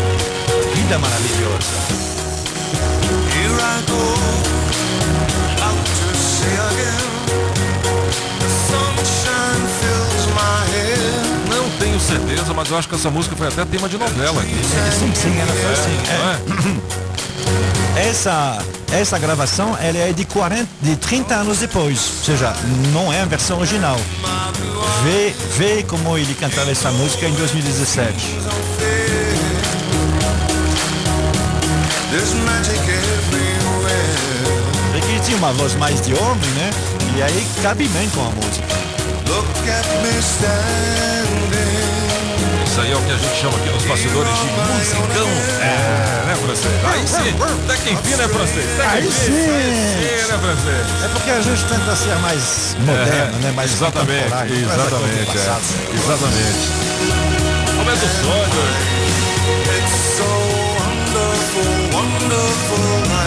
Vida maravilhosa. Here I go out to sea again. The sunshine fills my head. Não tenho certeza, mas eu acho que essa música foi até tema de novela aqui. Sim, sim, ela foi assim. não é? Essa, essa gravação ela é de, 40, de 30 anos depois, ou seja, não é a versão original. Vê, vê como ele cantava essa música em 2017. There's magic everywhere. Vê que ele tinha uma voz mais de homem, né? E aí cabe bem com a música. Isso aí é o que a gente chama aqui nos bastidores de musicão. É, né, francês? Aí sim, até que enfim, né, francês? Até que Aí enfim. sim. Sim, né, francês? É porque a gente tenta ser mais moderno, É, né? Mais Exatamente, exatamente, passado. é, exatamente. Aumenta o som, It's so wonderful, wonderful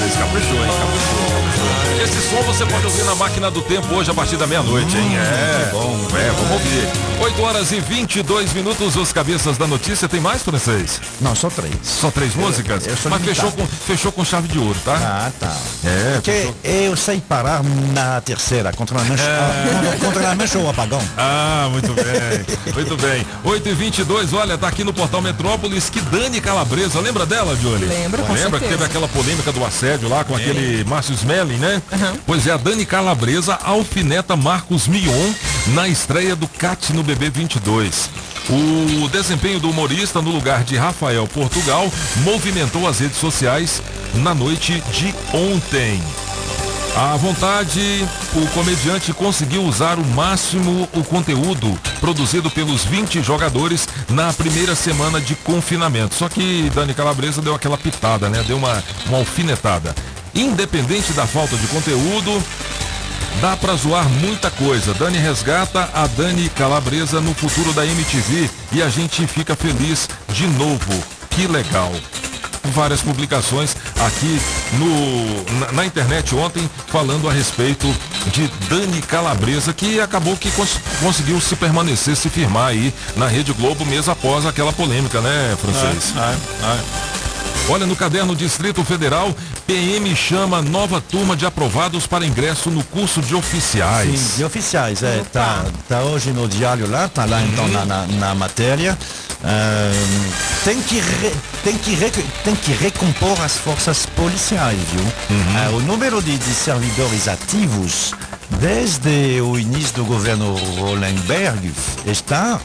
francês, caprichou, hein? Caprichou, caprichou. Esse som você pode ouvir na máquina do tempo hoje a partir da meia-noite, hein? É, bom, é, vamos ouvir. 8 horas e 22 minutos, os cabeças da notícia. Tem mais, francês? Não, só três. Só três músicas? eu sou Mas fechou com, fechou com chave de ouro, tá? Ah, tá. É, Porque fechou. eu sei parar na terceira, contra a mancha, ah, contra a mancha ou o apagão. Ah, muito bem, muito bem. 8 e 22 olha, tá aqui no Portal Metrópolis que Dani Calabresa, lembra dela, Jolie? Lembro, com Lembra que certeza. teve aquela polêmica do assédio lá com aquele Márcio Smelling, né? Pois é, a Dani Calabresa alfineta Marcos Mion na estreia do CAT no BB 22. O desempenho do humorista no lugar de Rafael Portugal movimentou as redes sociais na noite de ontem. À vontade, o comediante conseguiu usar o máximo o conteúdo produzido pelos 20 jogadores na primeira semana de confinamento. Só que Dani Calabresa deu aquela pitada, né? Deu uma, uma alfinetada. Independente da falta de conteúdo, dá pra zoar muita coisa. Dani resgata a Dani Calabresa no futuro da MTV e a gente fica feliz de novo. Que legal várias publicações aqui no, na, na internet ontem falando a respeito de Dani Calabresa, que acabou que cons- conseguiu se permanecer, se firmar aí na Rede Globo mesmo após aquela polêmica, né, francês? Olha, no caderno Distrito Federal, PM chama nova turma de aprovados para ingresso no curso de oficiais. Sim, de oficiais, é. Tá, tá hoje no diário lá, tá lá então na, na, na matéria. Tem, que re- tem, que re- tem que recompor as forças policiais, viu? Ah, o número de, de servidores ativos desde o início do governo Hollenberg está.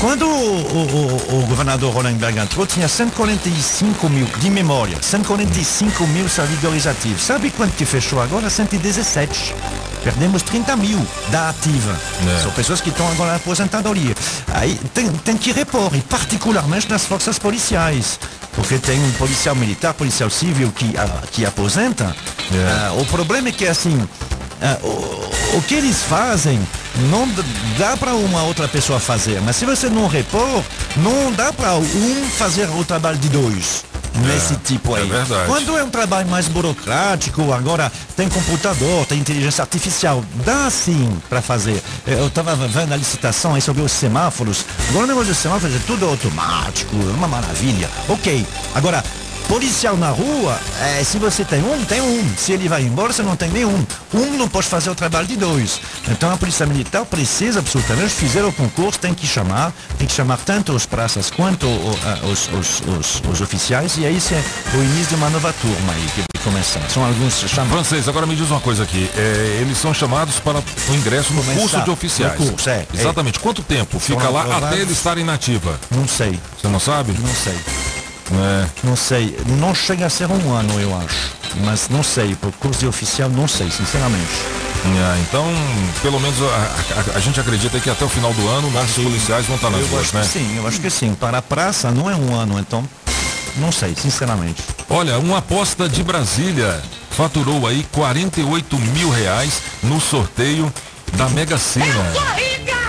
Quando o, o- o- o governador Hollenberg entrou, tinha 145 mil, de memória, 145 mil servidores ativos. Sabe quanto que fechou agora? 117. Perdemos 30 mil da ativa. É. São pessoas que estão agora na aposentadoria. Aí tem, tem que repor, e particularmente nas forças policiais. Porque tem um policial militar, policial civil que, ah, que aposenta. Ah, o problema é que assim, ah, o, o que eles fazem não dá para uma outra pessoa fazer. Mas se você não repor, não dá para um fazer o trabalho de dois. Nesse tipo aí. é. Quando é um trabalho mais burocrático, agora tem computador, tem inteligência artificial, dá sim para fazer. Eu estava vendo a licitação aí sobre os semáforos. Agora o negócio dos semáforos é tudo automático, é uma maravilha. Ok. Agora, policial na rua, é, se você tem um, tem um. Se ele vai embora, você não tem nenhum. Um não pode fazer o trabalho de dois. Então a polícia militar precisa absolutamente fazer o concurso, tem que chamar, tem que chamar tanto os praças quanto os, os- os- os oficiais, e aí é o início de uma nova turma aí que vai começar. São alguns chamados. Francês, agora me diz uma coisa aqui. É, eles são chamados para o ingresso no Começar curso de oficiais. curso, é, é. Exatamente. Quanto tempo fica lá até eles estarem na ativa? Não sei. Você não sabe? Não sei. É. Não sei. Não chega a ser um ano, eu acho. Mas não sei. Por curso de oficial, não sei, sinceramente. É, então, pelo menos a, a- a gente acredita que até o final do ano nossos policiais vão estar nas eu ruas, acho né? que sim, eu acho que sim. Para a praça não é um ano, então. Não sei, sinceramente. Olha, uma aposta de Brasília faturou aí 48 mil reais no sorteio da Mega Sena.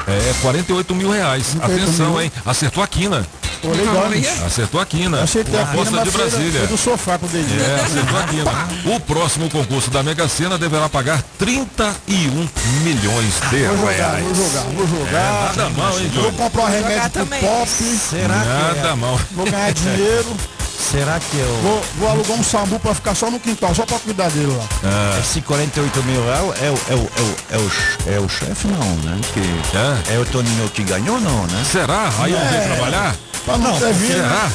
É, 48 mil reais. 48 Atenção, mil. hein? Acertou a quina. Pô, legal? Acertou a quina. Acertei a aposta de Brasília. do sofá com o dedinho. É, acertou a quina. O próximo concurso da Mega Sena deverá pagar 31 milhões de Vou jogar, reais. vou jogar, vou jogar. É, nada mal, hein, Vou Júlio? comprar um remédio pro pop. Será que Nada é? mal. Vou ganhar dinheiro. Será que eu. Vou, vou alugar um sambu pra ficar só no quintal, só pra cuidar dele lá. Ah. Esse 48 mil é o, é o, é o, é o, é o, ch- é o chefe, não, né? Que é. o Toninho que ganhou, não, né? Será? Aí eu vou trabalhar? Não ter vida. Será?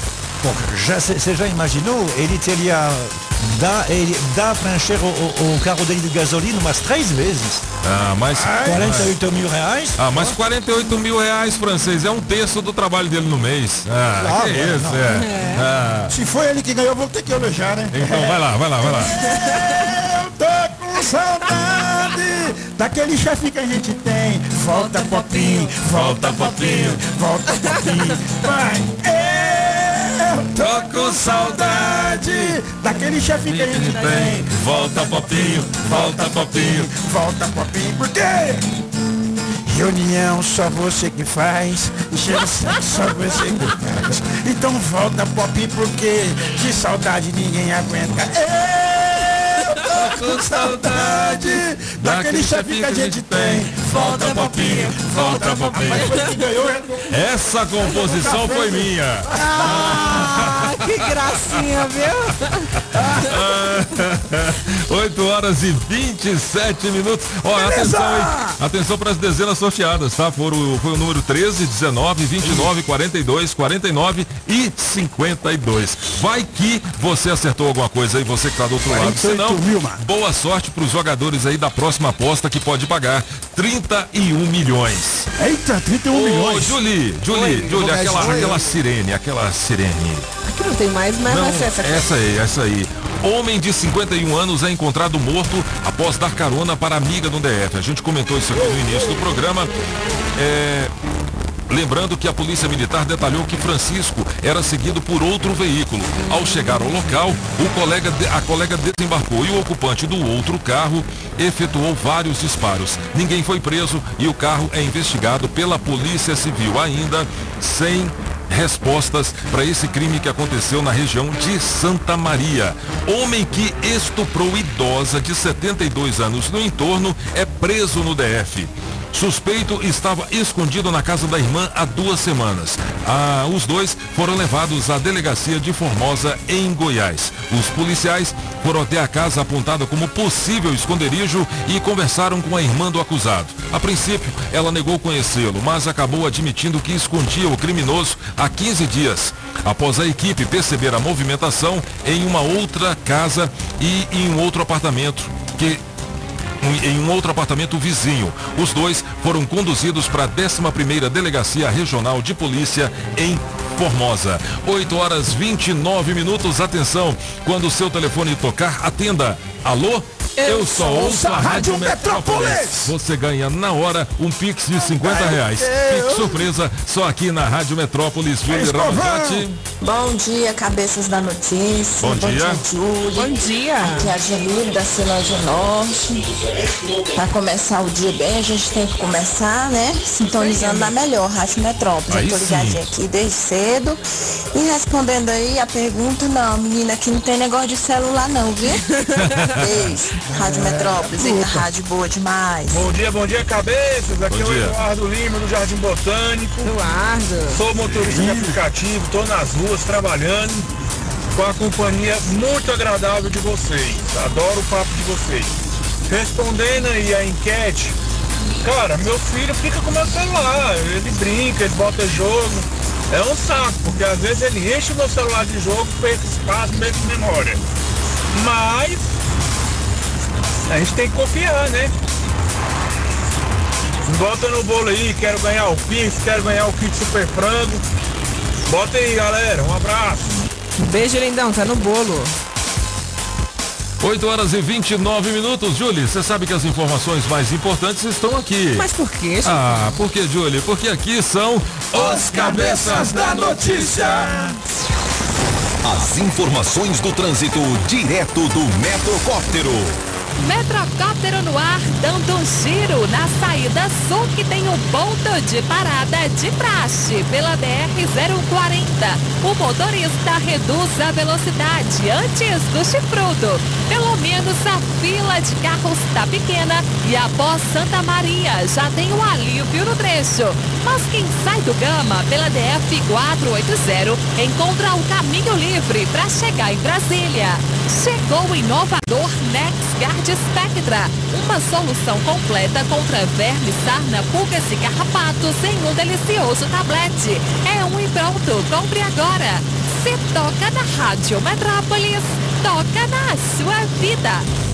já Você já imaginou? Ele teria. Dá, ele dá para encher o, o, o carro dele de gasolina umas três vezes. Ah, mas. 48 mil reais? Ah, mas 48 mil reais, francês, é um terço do trabalho dele no mês. Ah, Ah, que isso, não. é. Ah, Se foi ele que ganhou, vou ter que elogiar, né? então vai lá, vai lá, vai lá. Eu tô com saudade daquele chefe que a gente tem. Volta, popinho, volta, popinho, volta, popinho. Vai, eu tô com saudade daquele chefe que a gente tem. Volta, popinho, volta, popinho. Volta, popinho, por quê? Reunião só você que faz, encher o saco só você que faz. Então volta, popinho, porque de saudade ninguém aguenta. Tô com saudade daquele chefe que a gente tem. Volta, popinho, volta, popinho. Essa composição foi minha. Ah, que gracinha, viu? 8 horas e 27 minutos. Ó, atenção aí. Atenção para as dezenas sorteadas, tá? Foram, foi o número 13, 19, 29, 42, 49 e 52. Vai que você acertou alguma coisa aí, você que tá do outro lado. Se não, boa sorte para os jogadores aí da próxima aposta que pode pagar 31 milhões. Eita, 31 Ô, milhões. Julie, Julie, Oi, Julie, vou aquela, aquela sirene, aquela sirene. Aqui não tem mais, mas Não, essa aqui. essa aí, essa aí. Homem de 51 anos é encontrado morto após dar carona para amiga do DF. A gente comentou isso aqui no início do programa. É, Lembrando que a Polícia Militar detalhou que Francisco era seguido por outro veículo. Ao chegar ao local, o colega de- a colega desembarcou e o ocupante do outro carro efetuou vários disparos. Ninguém foi preso e o carro é investigado pela Polícia Civil ainda sem respostas para esse crime que aconteceu na região de Santa Maria. Homem que estuprou idosa de 72 anos no entorno é preso no DF. Suspeito estava escondido na casa da irmã há duas semanas. Ah, os dois foram levados à delegacia de Formosa, em Goiás. Os policiais foram até a casa apontada como possível esconderijo e conversaram com a irmã do acusado. A princípio, ela negou conhecê-lo, mas acabou admitindo que escondia o criminoso há 15 dias. Após a equipe perceber a movimentação em uma outra casa e em um outro apartamento que em um outro apartamento vizinho. Os dois foram conduzidos para a 11ª Delegacia Regional de Polícia em Formosa. 8 horas 29 minutos. Atenção, quando o seu telefone tocar, atenda. Alô? Eu, só ouço a Rádio Metrópolis. Você ganha na hora um Pix de 50 reais. Pix surpresa só aqui na Rádio Metrópolis. Júlio Ramazotti. Bom dia, cabeças da notícia. Bom dia. Júlia. Bom dia. Aqui é a Jamile da Ceilândia Norte. Para começar o dia bem, a gente tem que começar, né? Sintonizando na melhor, Rádio Metrópolis. Aí Eu tô sim. ligadinha aqui desde cedo. E respondendo aí a pergunta, não, menina, aqui não tem negócio de celular não, viu? Beijo. Rádio Metrópolis, eita, rádio boa demais. Bom dia, bom dia, cabeças. Aqui Bom é o dia. Eduardo Lima do Jardim Botânico. Eduardo. Sou motorista de aplicativo, tô nas ruas trabalhando. com a companhia muito agradável de vocês. Adoro o papo de vocês. Respondendo aí a enquete, cara, meu filho fica com meu celular, ele brinca, ele bota jogo. É um saco, porque às vezes ele enche o meu celular de jogo, perca espaço, perca memória. Mas a gente tem que confiar, né? Bota no bolo aí, quero ganhar o Pix, quero ganhar o kit super frango. Bota aí, galera. Um abraço. Beijo, lindão, tá no bolo. 8 horas e 29 minutos. Julie, você sabe que as informações mais importantes estão aqui. Mas por quê? Chico? Ah, por que, Julie? Porque aqui são Os Cabeças da Notícia. As informações do trânsito direto do Metrocóptero. Metrocóptero no ar, dando um giro na saída sul que tem um ponto de parada de praxe pela BR-040. O motorista reduz a velocidade antes do chifrudo. Pelo menos a fila de carros está pequena e após Santa Maria já tem um alívio no trecho. Mas quem sai do Gama pela DF-480 encontra o caminho livre para chegar em Brasília. Chegou o inovador NexGuard Spectra, uma solução completa contra vermes, sarna, pulgas e carrapatos em um delicioso tablete. É um e pronto, compre agora. Se toca na Rádio Metrópolis, toca na sua vida.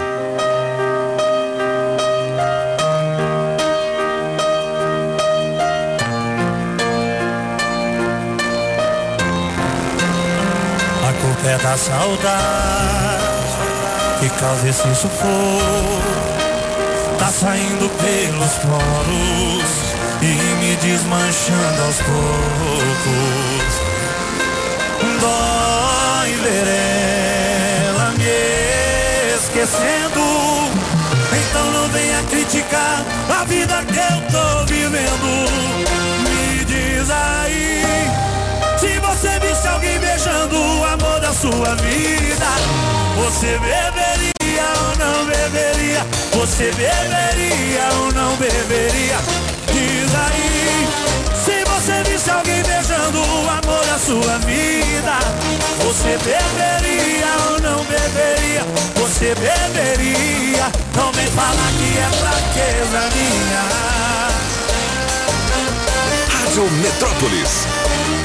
É da saudade que causa esse sufoco. Tá saindo pelos poros e me desmanchando aos poucos. Dói ver ela me esquecendo. Então não venha criticar a vida que eu sua vida, você beberia ou não beberia? Você beberia ou não beberia? Diz aí. Se você visse alguém beijando o amor da sua vida, você beberia ou não beberia? Você beberia? Não vem falar que é fraqueza minha. Rádio Metrópolis.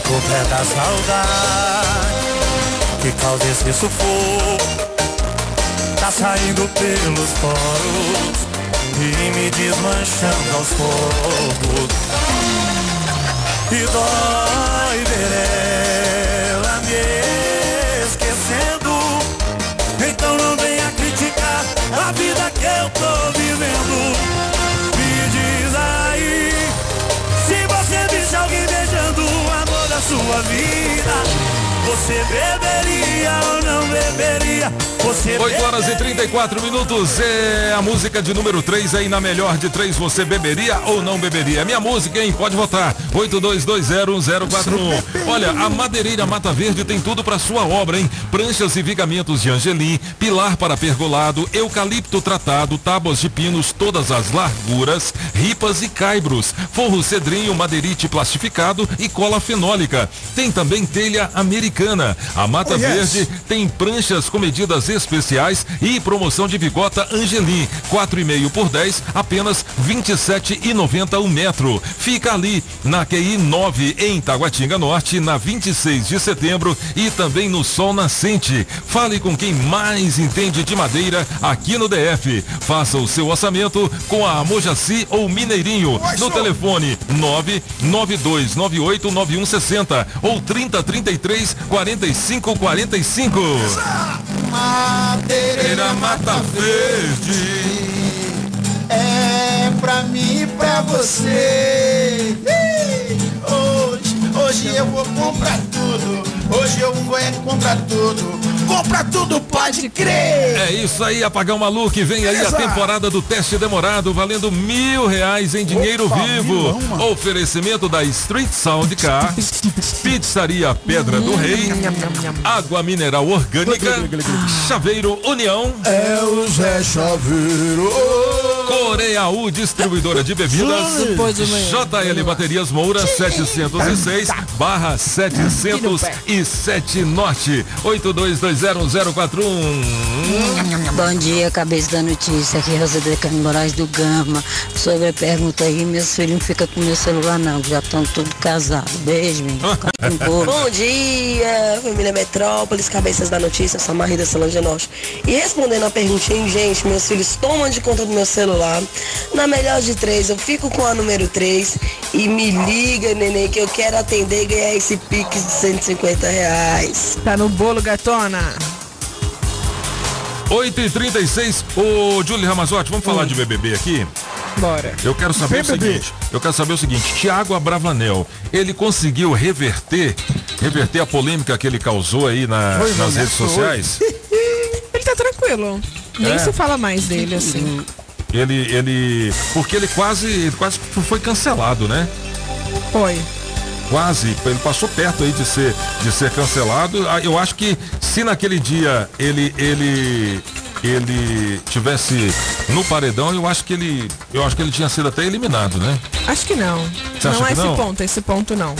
A culpa é da saudade que causa esse sufoco. Tá saindo pelos poros e me desmanchando aos poucos. E dói ver ela me esquecendo. Então não venha criticar a vida que eu tô vivendo. Sua vida, você beberia ou não beberia? Você 8 horas e 34 minutos é a música de número 3 aí na melhor de três. Você beberia ou não beberia? Minha música, hein? Pode votar. 82201041. Olha, a Madeireira Mata Verde tem tudo para sua obra, hein? Pranchas e vigamentos de angelim, pilar para pergolado, eucalipto tratado, tábuas de pinos, todas as larguras, ripas e caibros, forro cedrinho, madeirite plastificado e cola fenólica. Tem também telha americana. A Mata Oh, yes. Verde tem pranchas com medidas especiais e promoção de bigota Angelim, 4,5 por 10, apenas 27,90 o metro. Fica ali na QI 9 em Taguatinga Norte, na 26 de setembro e também no Sol Nascente. Fale com quem mais entende de madeira aqui no DF. Faça o seu orçamento com a Mojaci ou Mineirinho no telefone 992989160 ou 3033 4545. Madeireira Mata Verde É pra mim e pra você hoje Hoje eu vou comprar tudo. Hoje eu vou é comprar tudo. Compra tudo, pode crer. É isso aí, apagão maluco. e Vem aí a temporada do teste demorado, valendo mil reais em dinheiro Opa, vivo. milão. Oferecimento da Street Sound Car, Pizzaria Pedra do Rei, Água Mineral Orgânica, Chaveiro União. É o Zé Chaveiro. Coreaú, distribuidora de bebidas. JL Baterias Moura 706 barra 707 Norte 82201041. Bom dia, cabeça da notícia. Aqui é Rosa de Carlos Moraes do Gama. Sobre a pergunta aí, meus filhos não ficam com meu celular não, já estão tudo casados. Beijo, menino. Bom dia, família Metrópolis, cabeças da notícia, sou a Marida Solange Norte. E respondendo a perguntinha, gente, meus filhos tomam de conta do meu celular. Na melhor de três, eu fico com a número 3 e me liga, neném, que eu quero atender e ganhar esse pix de 150 reais. Tá no bolo, gatona. 8 e 36 Ô, Julie Ramazotti, vamos falar de BBB aqui? Bora. Eu quero saber BBB. o seguinte, eu quero saber o seguinte, Tiago Abravanel, ele conseguiu reverter, reverter a polêmica que ele causou aí na- Foi, nas mano, redes sociais? Ele tá tranquilo. Nem É. se fala mais dele, assim. Ele, ele, porque ele quase, ele quase foi cancelado, né? Foi. Quase, ele passou perto aí de ser, de ser cancelado. Ah, Eu acho que se naquele dia ele, ele, ele tivesse no paredão, eu acho que ele, eu acho que ele tinha sido até eliminado, né? Acho que não. Você não é esse não? ponto, esse ponto não.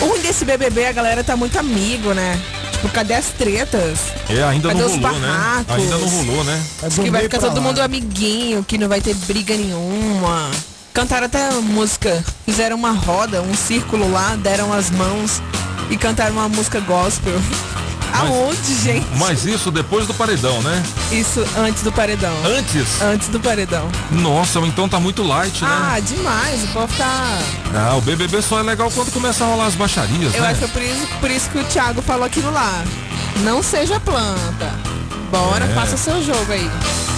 O ruim desse BBB, a galera tá muito amigo, né? Tipo, cadê as tretas? É, ainda Cadê não os rolou, né? barracos? Ainda não rolou, né? Que vai ficar todo mundo amiguinho, que não vai ter briga nenhuma. Cantaram até música, fizeram uma roda, um círculo lá, deram as mãos e cantaram uma música gospel. Aonde, gente? Mas isso depois do paredão, né? Isso antes do paredão. Antes? Antes do paredão. Nossa, então tá muito light, né? Ah, demais. O povo tá. Ah, o BBB só é legal quando começa a rolar as baixarias, Eu né? acho que é por isso, por isso que o Thiago falou aquilo lá. Não seja planta. Bora, É. faça seu jogo aí.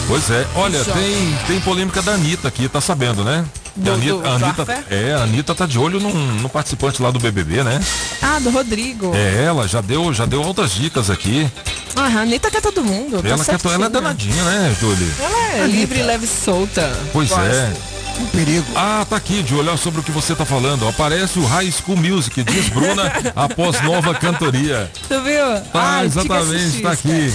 Pois é, olha, Joga. tem, tem polêmica da Anitta aqui, tá sabendo, né? Do- a Anitta, do- a Anitta- é, a Anitta tá de olho num, num participante lá do BBB, né? Ah, do Rodrigo. É, ela já deu, já deu outras dicas aqui. Ah, a Anitta quer todo mundo. tá ela, quer, certinho. ela é danadinha, né, Julie? Ela é livre, leve e solta. Pois Gosto. é. Um perigo. Ah, tá aqui, de olhar sobre o que você tá falando. Aparece o High School Music, diz Bruna, após nova cantoria. Tu viu? Tá, Ai, exatamente, tá assistir.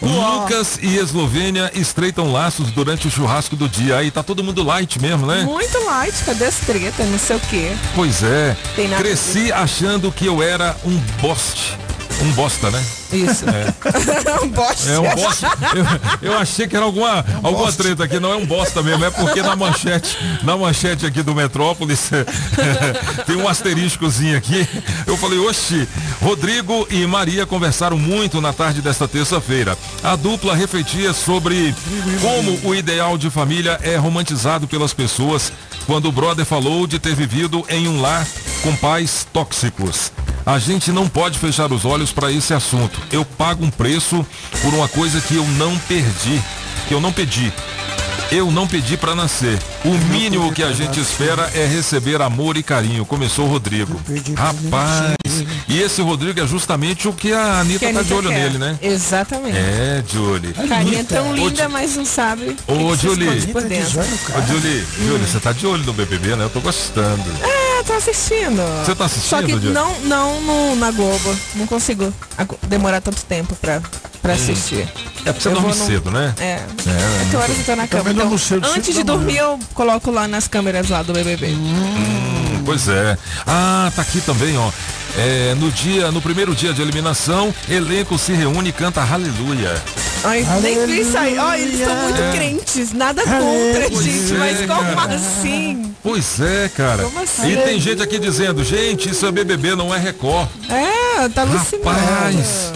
Lucas e Eslovênia estreitam laços durante o churrasco do dia. Aí tá todo mundo light mesmo, né? Muito light, cadê as tretas, não sei o quê. Pois é. Tem nada a Cresci achando que eu era um boste. Um bosta, né? Isso. É. um bosta. É um bosta. Eu, eu achei que era alguma, alguma treta aqui, não é um bosta mesmo, é porque na manchete, na manchete aqui do Metrópolis tem um asteriscozinho aqui. Eu falei, oxi, Rodrigo e Maria conversaram muito na tarde desta terça-feira. A dupla refletia sobre como o ideal de família é romantizado pelas pessoas quando o brother falou de ter vivido em um lar com pais tóxicos. A gente não pode fechar os olhos para esse assunto. Eu pago um preço por uma coisa que eu não perdi, que eu não pedi. Eu não pedi para nascer. O mínimo que a gente espera é receber amor e carinho. Começou o Rodrigo. Rapaz, e esse Rodrigo é justamente o que a Anitta Que a tá de Anitta olho quer. nele, né? Exatamente. É, Julie. Carinha tão Ô, linda, mas não sabe. que Ô, que Julie. dentro. Ô, Julie, Julie, você tá de olho no BBB, né? Eu tô gostando. É, tô assistindo. Você tá assistindo, Só que Julie? não, não no- na Globo. Não consigo demorar tanto tempo pra, pra assistir. É porque você Eu dorme num- cedo, né? É. É, Oito horas eu tô na cama. Então, durmo cedo, antes de dormir, eu coloco lá nas câmeras lá do BBB. Hum, pois é. Ah, tá aqui também, ó. É, no dia, no primeiro dia de eliminação, elenco se reúne e canta Aleluia. Ai, nem vi isso aí. Ó, eles são muito É. crentes. Nada contra, Pois gente. é, mas como cara. assim? Pois é, cara. Como assim? E tem gente aqui dizendo, gente, isso é BBB, não é Record. É, tá alucinado. Rapaz,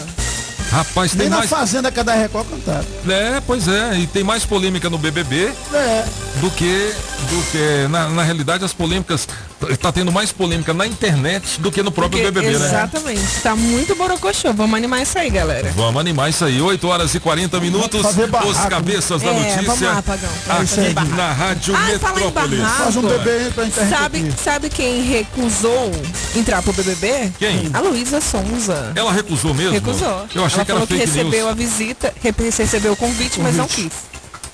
rapaz, tem Nem na mais... fazenda cada Record cantado. É, pois é, e tem mais polêmica no BBB É. do que do que. Na, na realidade, as polêmicas. Tá tendo mais polêmica na internet do que no próprio Porque- BBB, né? Exatamente. Tá muito borocochô. Vamos animar isso aí, galera. Vamos animar isso aí. 8 horas e 40 minutos. Os cabeças da É, notícia. vamos lá, Pagão. Aqui na Rádio Ah, fala em Metrópolis. Faz um bebê pra internet Sabe, aqui. sabe quem recusou entrar pro BBB? Quem? A Luísa Sonza. Ela recusou mesmo? Recusou. Eu achei ela que falou que recebeu news. a visita, re- recebeu o convite, mas não quis.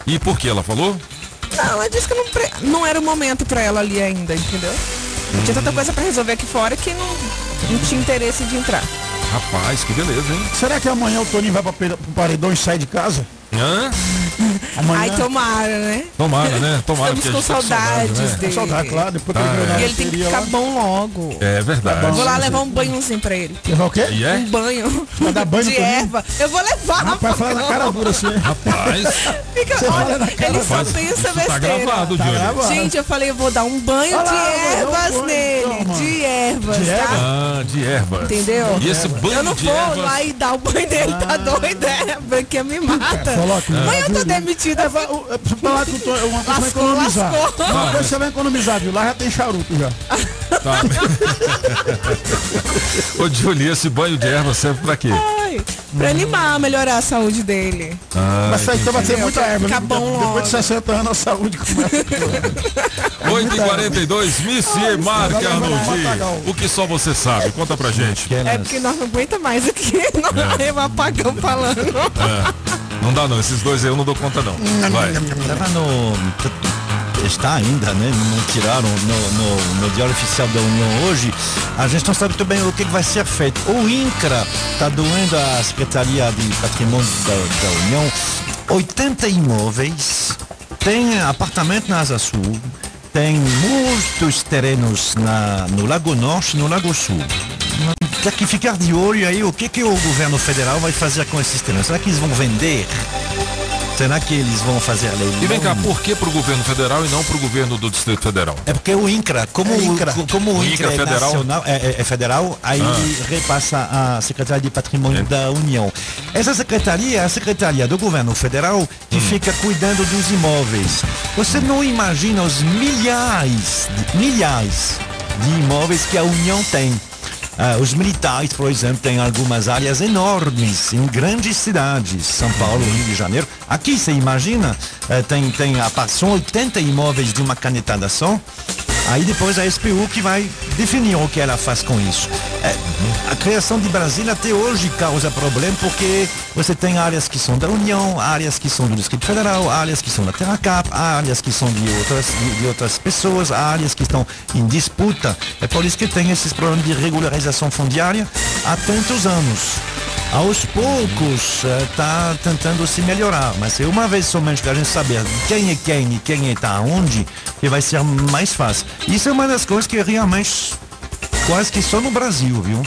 E por que ela falou? Não, ela disse que não, pre- não era o momento pra ela ali ainda, entendeu? Tinha tanta coisa pra resolver aqui fora que não, não tinha interesse de entrar. Rapaz, que beleza, hein? Será que amanhã o Toninho vai pra pro paredão e sai de casa? Hã? Amanhã. Ai, tomara, né? Tomara, né? Tomara Estamos com tá com saudade, saudades né? dele. Saudade, claro, depois que Ah, ele ganhou na E ele tem que ficar lá. bom logo. É verdade. Eu vou lá levar um banhozinho pra ele. Levar o quê? E é? Um banho. Vai dar banho de erva. Eu vou levar. Rapaz, fala na cara dura assim. Rapaz. Fica, olha, fala na cara ele só pensa isso tá besteira. gravado, Tá gravado. Gente, eu falei, eu vou dar um banho de um ervas banho, nele. toma. De ervas, De tá? ervas? Ah, de erva. Entendeu? E esse banho eu não de vou ervas- lá e dar o banho dele, tá doido? É, porque me mata. Mãe, eu tô demitida. É, vai- o- é, pra falar que Toninho- uma coisa vai economizar. lascou. Uma coisa você vai economizar, viu? Lá já tem charuto já. Tá. Ô, Júlio, esse banho de erva serve pra quê? Ai, pra animar, melhorar a saúde dele. Ah, Mas então vai ter entendi. muita erva. Fica né? bom Depois de 60 anos a saúde começa. 8h42, Missy levar Arnoldi. O que só você sabe? Conta pra gente. É porque nós não aguenta mais aqui. Não É. é. apagão falando. É. Não dá não, esses dois eu não dou conta não. Vai. Estava no. Está ainda, né? Não tiraram no, no, no Diário Oficial da União hoje. A gente não sabe muito bem o que vai ser feito. O INCRA está doando à Secretaria de Patrimônio da, da União 80 imóveis, tem apartamento na Asa Sul, tem muitos terrenos na, no Lago Norte e no Lago Sul. Tem que ficar de olho aí o que, que o governo federal vai fazer com esses terrenos. Será que eles vão vender? Será que eles vão fazer a lei? E vem cá, por que pro governo federal e não pro governo do Distrito Federal? É porque o INCRA, como, É INCRA. o, como o O INCRA, INCRA é, federal? nacional, é, é- é federal, aí Ah. repassa à Secretaria de Patrimônio da União. Essa secretaria é a secretaria do governo federal que Hum. fica cuidando dos imóveis. Você não imagina os milhares, milhares de imóveis que a União tem. Ah, os militares, por exemplo, têm algumas áreas enormes em grandes cidades, São Paulo, Rio de Janeiro. Aqui, você imagina, eh, tem, tem a, são 80 imóveis de uma canetada só. Aí depois a SPU que vai definir o que ela faz com isso. Eh, a criação de Brasília até hoje causa problema porque você tem áreas que são da União, áreas que são do Distrito Federal, áreas que são da Terracap, áreas que são de outras, de, de outras pessoas, áreas que estão em disputa. É por isso que tem esses problemas de regularização fundiária há tantos anos. Aos poucos está tentando se melhorar, mas é uma vez somente que a gente saber quem é quem e quem está onde, que vai ser mais fácil. Isso é uma das coisas que realmente quase que só no Brasil, viu?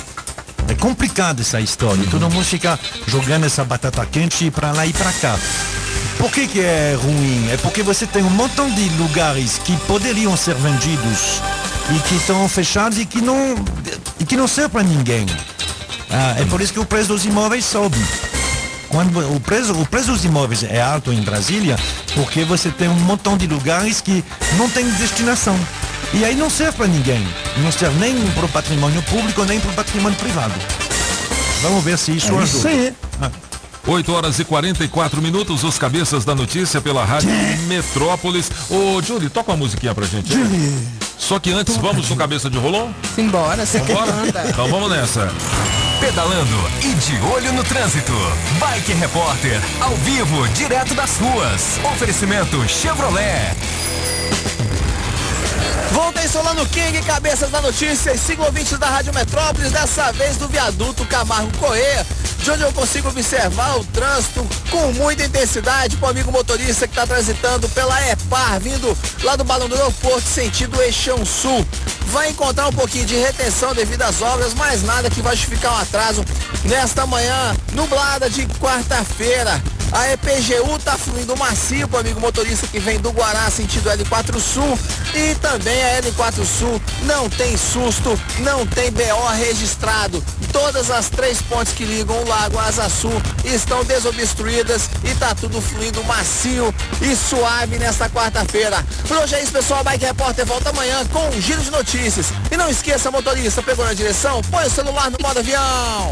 É complicado essa história. Todo mundo fica jogando essa batata quente para lá e para cá. Por que, que é ruim? É porque você tem um montão de lugares que poderiam ser vendidos e que estão fechados e que não, e que não servem para ninguém. Ah, é por isso que o preço dos imóveis sobe. Quando o preço, o preço dos imóveis é alto em Brasília, porque você tem um montão de lugares que não tem destinação. E aí não serve para ninguém. Não serve nem para o patrimônio público, nem para o patrimônio privado. Vamos ver se isso É ajuda. isso aí. 8 horas e 44 minutos, os cabeças da notícia pela Rádio Metrópolis. Ô, Júlio, toca uma musiquinha pra gente. aí. Só que antes, vamos no cabeça de rolão? Embora, você que Bora? manda. Então vamos nessa. Pedalando e de olho no trânsito. Bike Repórter, ao vivo, direto das ruas. Oferecimento Chevrolet. Voltei Solano King, cabeças da notícia siga ouvintes da Rádio Metrópolis, dessa vez do viaduto Camargo Correia, de onde eu consigo observar o trânsito com muita intensidade para o amigo motorista que está transitando pela EPAR, vindo lá do Balão do Aeroporto, sentido Eixão Sul. Vai encontrar um pouquinho de retenção devido às obras, mas nada que vai justificar um atraso nesta manhã nublada de quarta-feira. A EPGU tá fluindo macio pro amigo motorista que vem do Guará sentido L4 Sul e também a L4 Sul não tem susto, não tem BO registrado. Todas as três pontes que ligam o Lago Asa Sul estão desobstruídas e tá tudo fluindo macio e suave nesta quarta-feira. Por hoje é isso, pessoal. Bike Repórter volta amanhã com um giro de notícias. E não esqueça, motorista, pegou na direção? Põe o celular no modo avião.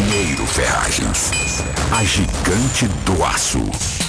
Pinheiro Ferragens, a gigante do aço.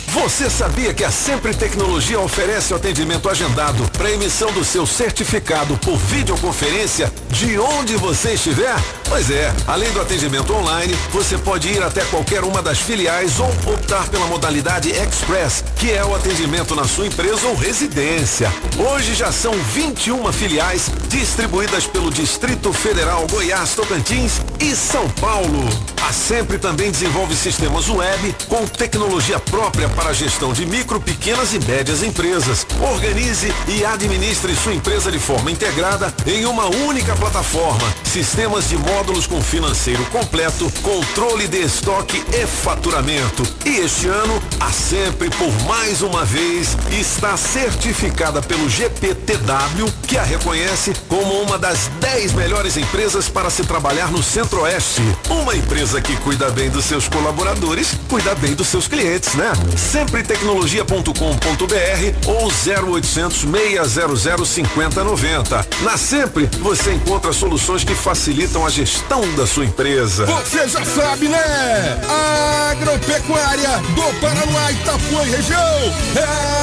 Você sabia que a Sempre Tecnologia oferece o atendimento agendado para emissão do seu certificado por videoconferência de onde você estiver? Pois é, além do atendimento online, você pode ir até qualquer uma das filiais ou optar pela modalidade Express, que é o atendimento na sua empresa ou residência. Hoje já são 21 filiais distribuídas pelo Distrito Federal, Goiás, Tocantins e São Paulo. A Sempre também desenvolve sistemas web com tecnologia própria para a gestão de micro, pequenas e médias empresas. Organize e administre sua empresa de forma integrada em uma única plataforma. Sistemas de módulos com financeiro completo, controle de estoque e faturamento. E este ano, a Sempre, por mais uma vez, está certificada pelo GPTW, que a reconhece como uma das 10 melhores empresas para se trabalhar no Centro-Oeste. Uma empresa que cuida bem dos seus colaboradores, cuida bem dos seus clientes, né? Sempretecnologia.com.br ou 0800 600 5090. Na Sempre você encontra soluções que facilitam a gestão da sua empresa. Você já sabe, né? Agropecuária do Paraná, Itapuã e região. É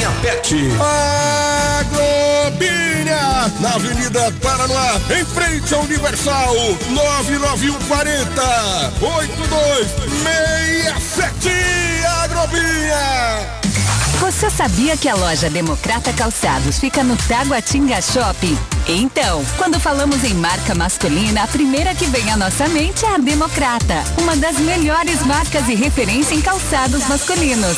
PET. Agrobinha, na Avenida Paraná, em frente ao Universal, 99140 8267 Agrobinha. Você sabia que a loja Democrata Calçados fica no Taguatinga Shopping? Então, quando falamos em marca masculina, a primeira que vem à nossa mente é a Democrata, uma das melhores marcas e referência em calçados masculinos.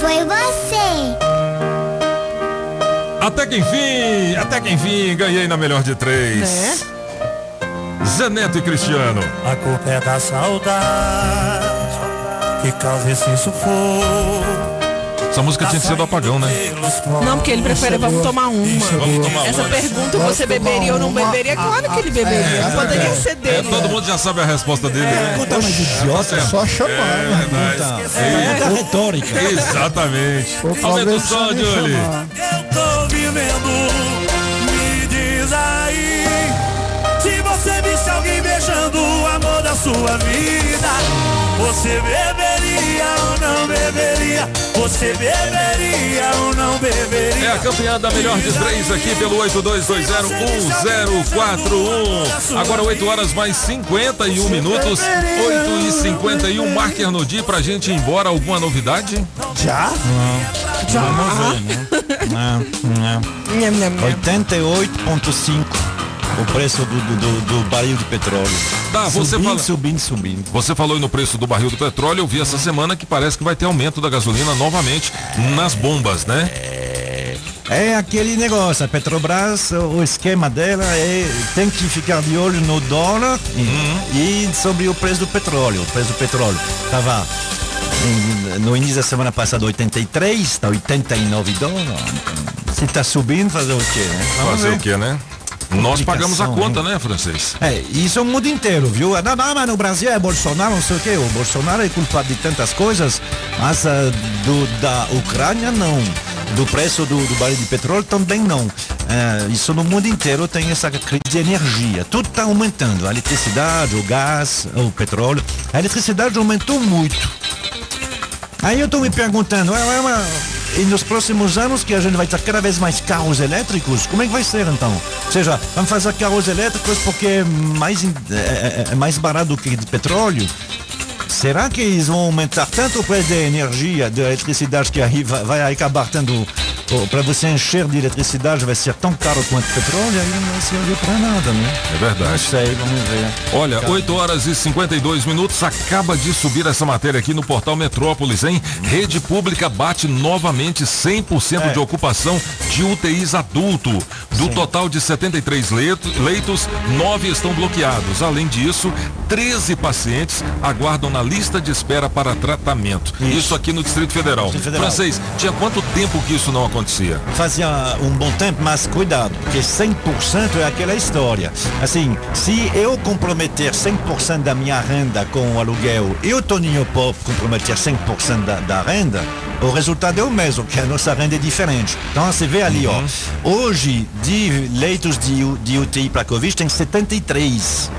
Foi você. Até que enfim, até que enfim, ganhei na melhor de três. Né? Zé Neto e Cristiano. A culpa é da saudade que causa esse sufoco. Essa música tinha que ser do apagão, né? Não, porque ele prefere vamos tomar uma. Vamos tomar Essa uma. pergunta, você beberia ou não beberia? Claro que ele beberia. Poderia ser É, dele. todo mundo já sabe a resposta dele, né? Pergunta mais idiota, É, só chamar. É, verdade. Pergunta retórica. Exatamente. Aumenta o som, Julie. Eu tô vivendo, me diz aí. Se você visse alguém beijando o amor da sua vida, você beberia ou não beberia? Você beberia ou não beberia? É a campeã da melhor de três aqui pelo 82201041. Agora 8 horas mais 51 minutos. 8 e 51 Marker no dia pra gente ir embora. Alguma novidade? Já? Não. Já. Vamos ver, né? Não, não. Nham, nham, nham. 88,5 o preço do, do, do- barril de petróleo. Tá, você subindo, fala- subindo, subindo. Você falou aí no preço do barril do petróleo. Eu vi essa semana que parece que vai ter aumento da gasolina novamente nas bombas, né? É aquele negócio, a Petrobras, o esquema dela é tem que ficar de olho no dólar e, e sobre o preço do petróleo. O preço do petróleo estava no início da semana passada 83, está 89 dólares. Se está subindo, fazer o quê, né? Vamos Fazer ver. o quê, né? Nós pagamos a conta, né, francês? É, isso é o mundo inteiro, viu? Não, não, mas no Brasil é Bolsonaro, não sei o quê. O Bolsonaro é culpado de tantas coisas, mas ah, do, da Ucrânia não. Do preço do, do barril de petróleo também não. É, isso no mundo inteiro tem essa crise de energia. Tudo está aumentando. A eletricidade, o gás, o petróleo. A eletricidade aumentou muito. Aí eu estou me perguntando, é, é uma- e nos próximos anos que a gente vai ter cada vez mais carros elétricos, como é que vai ser então? Ou seja, vamos fazer carros elétricos porque é mais, in- é, é- é mais barato que de petróleo? Será que eles vão aumentar tanto o preço da energia, da eletricidade, que aí vai, vai acabar tendo. Para você encher de eletricidade vai ser tão caro quanto petróleo, aí não vai servir para nada, né? É verdade. Não sei, vamos ver. Olha, 8 horas e 52 minutos. Acaba de subir essa matéria aqui no portal Metrópolis, hein? Rede pública bate novamente 100% É. de ocupação de UTIs adulto. Do total de 73 leito- leitos, 9 estão bloqueados. Além disso, 13 pacientes aguardam na lista de espera para tratamento. Isso, aqui no Distrito Federal. Distrito Federal. Francês, tinha quanto tempo que isso não acontecia? fazia um bom tempo, mas cuidado, porque 100% é aquela história. Assim, se eu comprometer 100% da minha renda com o aluguel e o Toninho Pop comprometer 100% da, da renda, o resultado é o mesmo, que a nossa renda é diferente. Então você vê ali, ó, hoje de leitos de, de UTI para Covid tem 73.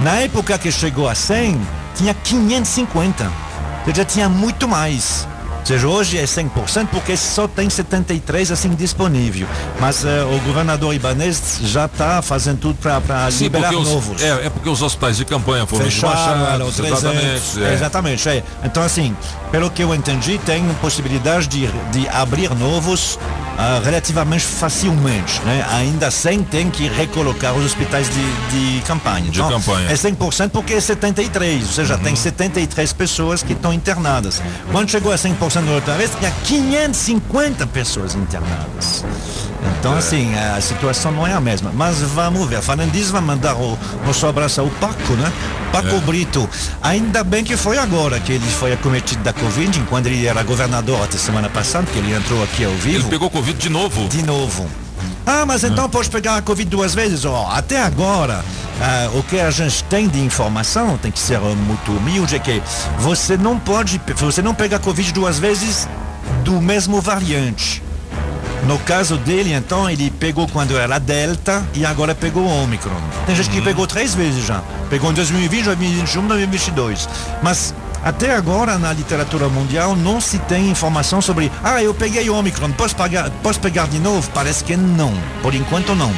Na época que chegou a 100, tinha 550. Ou seja, tinha muito mais. Ou seja, hoje é 100% porque só tem 73 assim disponível. Mas eh, o governador Ibanez já está fazendo tudo para liberar os, novos. é, é porque os hospitais de campanha foram Fecharam, despachados. 300, Exatamente. é. exatamente. é. Então, assim, pelo que eu entendi, tem possibilidade de, de abrir novos ah, relativamente facilmente. Né? Ainda assim, tem que recolocar os hospitais de, de campanha. De Então, campanha. É 100% porque é 73, ou seja, tem 73 pessoas que estão internadas. Quando chegou a 100% da outra vez, tinha 550 pessoas internadas. Então, assim, a situação não é a mesma. Mas vamos ver. Falando disso, vamos mandar o nosso abraço ao Paco, né? Paco É. Brito. Ainda bem que foi agora que ele foi acometido da Covid, enquanto ele era governador até semana passada, que ele entrou aqui ao vivo. Ele pegou Covid de novo? De novo. Ah, mas então pode pegar a Covid duas vezes? Ó, até agora, ah, o que a gente tem de informação, tem que ser muito humilde, é que você não pode, você não pega a Covid duas vezes do mesmo variante. No caso dele, então, ele pegou quando era Delta e agora pegou o Omicron. Tem gente que pegou três vezes já. Pegou em 2020, 2021, 2022. Mas até agora, na literatura mundial, não se tem informação sobre ah, eu peguei o Omicron, posso, pagar, posso pegar de novo? Parece que não. Por enquanto, não.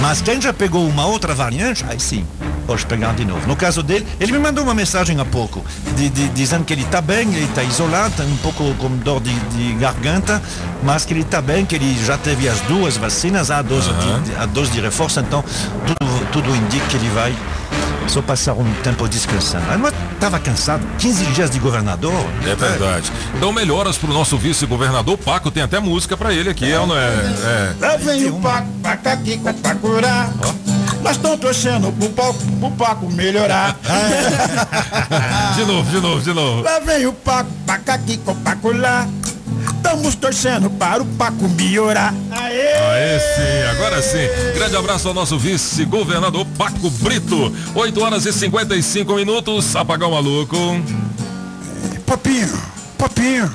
Mas quem já pegou uma outra variante, aí sim, pode pegar de novo. No caso dele, ele me mandou uma mensagem há pouco, de- de- dizendo que ele está bem, ele está isolado, tem um pouco com dor de, de garganta, mas que ele está bem, que ele já teve as duas vacinas, a dose, de, de- a dose de reforço, então tudo, tudo indica que ele vai só passar um tempo descansando. Mas estava cansado, 15 dias de governador. É verdade. Então melhoras pro nosso vice-governador Paco, tem até música pra ele aqui, é ou não é? É. Lá vem o Paco, Paco aqui pra curar. Nós estamos torcendo pro Paco, pro Paco melhorar. De novo, de novo, de novo. Lá vem o Paco, Paco aqui pra curar. Estamos Vamos torcendo para o Paco melhorar. Aê, sim, agora sim. Grande abraço ao nosso vice-governador Paco Brito. 8 horas e 55 minutos. Apagar o maluco. Papinho, papinho.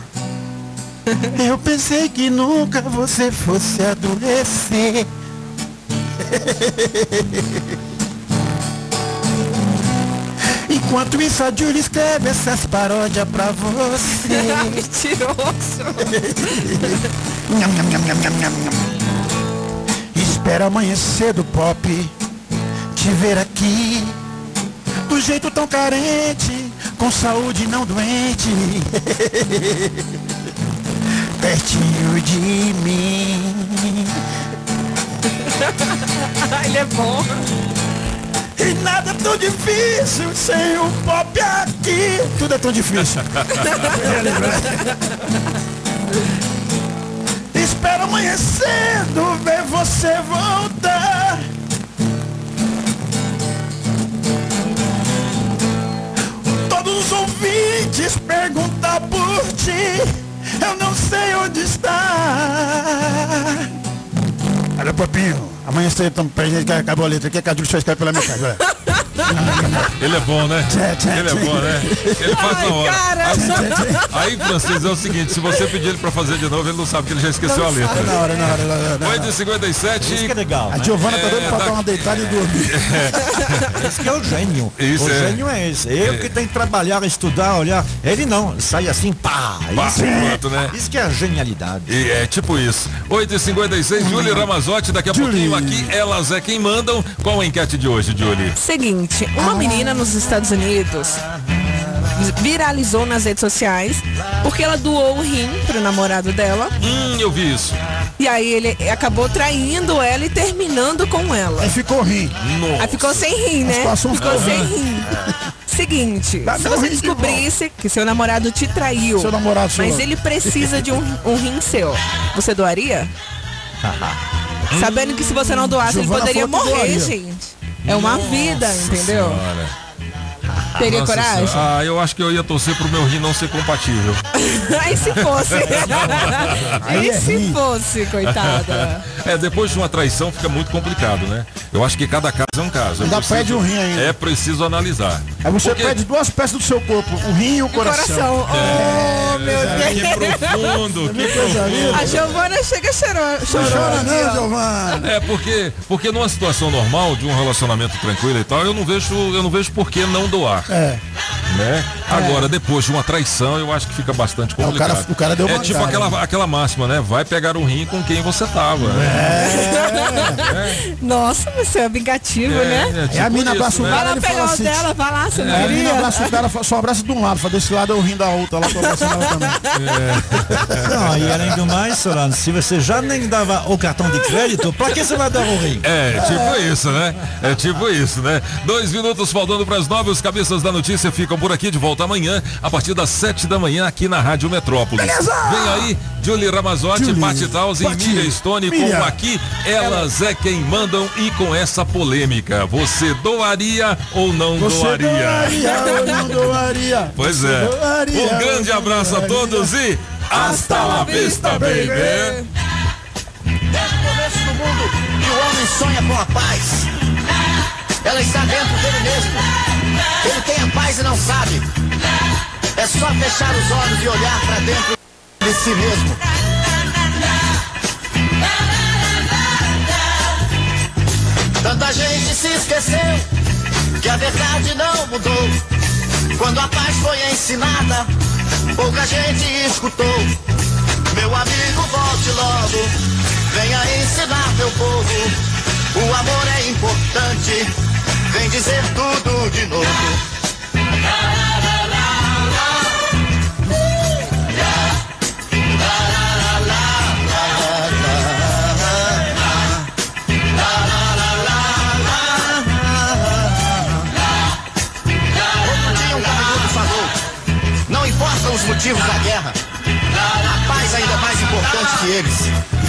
Eu pensei que nunca você fosse adoecer. Enquanto isso a Julia escreve essas paródias pra você. Mentiroso. Nham, nham, nham, nham, nham, nham, nham. Espera amanhecer do pop te ver aqui do jeito tão carente, com saúde não doente. Pertinho de mim. Ele é bom. E nada é tão difícil sem o pop aqui. Tudo é tão difícil. Espero amanhecendo ver você voltar. Todos os ouvintes perguntam por ti. Eu não sei onde está. Olha, Papinho, amanhã cedo estamos presentes que acabou a letra aqui, que a Júlia só escreve pela metade. Ele é bom, né? Ele é bom, né? Ele faz na hora. Aí, Francisco, é o seguinte, se você pedir ele pra fazer de novo, ele não sabe que ele já esqueceu a letra. Na hora, na hora, na hora. na hora. 8h57. Isso que é legal. A né? Giovana tá doida É, pra tá- dar uma deitada e dormir. Esse que é o gênio. Isso o é. gênio é esse. Eu que tenho que trabalhar, estudar, olhar. Ele não, sai assim, pá. Pá, Isso, é- pronto, né? isso que é a genialidade. E é tipo isso. 8h56, Julie Ramazotti, daqui a pouquinho aqui, elas é quem mandam. Qual a enquete de hoje, Julie? Seguinte, uma menina nos Estados Unidos viralizou nas redes sociais porque ela doou o rim pro namorado dela. Hum, eu vi isso. E aí ele acabou traindo ela e terminando com ela. Aí ficou rim. Aí ficou sem rim, né? situação Ficou ficou sem ruim. rim. Seguinte, Dá se você descobrisse que seu namorado te traiu, Seu namorado mas sou eu. ele precisa de um, um rim seu, você doaria? Sabendo que se você não doasse, ele Giovana poderia falou que morrer, doaria. gente. É uma vida, entendeu? Senhora. Teria Nossa coragem? Senhora. Ah, eu acho que eu ia torcer pro meu rim não ser compatível. Aí se fosse. Aí e é se rim. fosse, coitada. É, depois de uma traição fica muito complicado, né? Eu acho que cada caso é um caso. É Ainda preciso- pede um rim ainda. É preciso analisar. Aí você Porque- perde duas peças do seu corpo, o rim e o coração. coração. Oh, meu Que Deus. profundo, que profundo. A Giovana chega chorando. chora não, Giovana. É porque, porque numa situação normal de um relacionamento tranquilo e tal, eu não vejo, eu não vejo por que não doar. É. Né? Agora, depois de uma traição, eu acho que fica bastante É, o complicado. cara- o cara deu é tipo cara, aquela, aquela máxima, né? Vai pegar o rim com quem você tava. Nossa, você é vingativo, É, né? é tipo É a mina isso, abraça o né? cara Vai lá pegar o assim, dela, vai lá, você não É, a mina abraça o cara, só abraça de um lado, fala desse lado eu rim da outra, lá tô abraçando ela também. Não, e além do mais, Solano, se você já nem dava o cartão de crédito, pra que você vai dar o rim? É, tipo isso, né? É tipo isso, né? Dois minutos faltando para as nove, os cabeças da notícia ficam por aqui de volta amanhã, a partir das sete da manhã, aqui na Rádio Metrópolis. Vem aí, Julie Ramazotti, Julie, Pati Taus e Miriam Stone Miriam. com aqui. Elas é quem mandam e com essa polêmica. Você doaria ou não Você doaria? doaria ou não doaria? Pois é. doaria Um grande abraço a doaria? todos e hasta la vista, baby! Desde o começo do mundo que o homem sonha com a paz. Ela está dentro dele mesmo. Ele tem a paz e não sabe. É só fechar os olhos e olhar para dentro de si mesmo. Tanta gente se esqueceu que a verdade não mudou. Quando a paz foi ensinada, pouca gente escutou. Meu amigo, volte logo. Venha ensinar meu povo. O amor é importante. Vem dizer tudo de novo. Outro dia um caminhoneiro falou: Não importam os motivos da guerra, a paz ainda é mais importante que eles.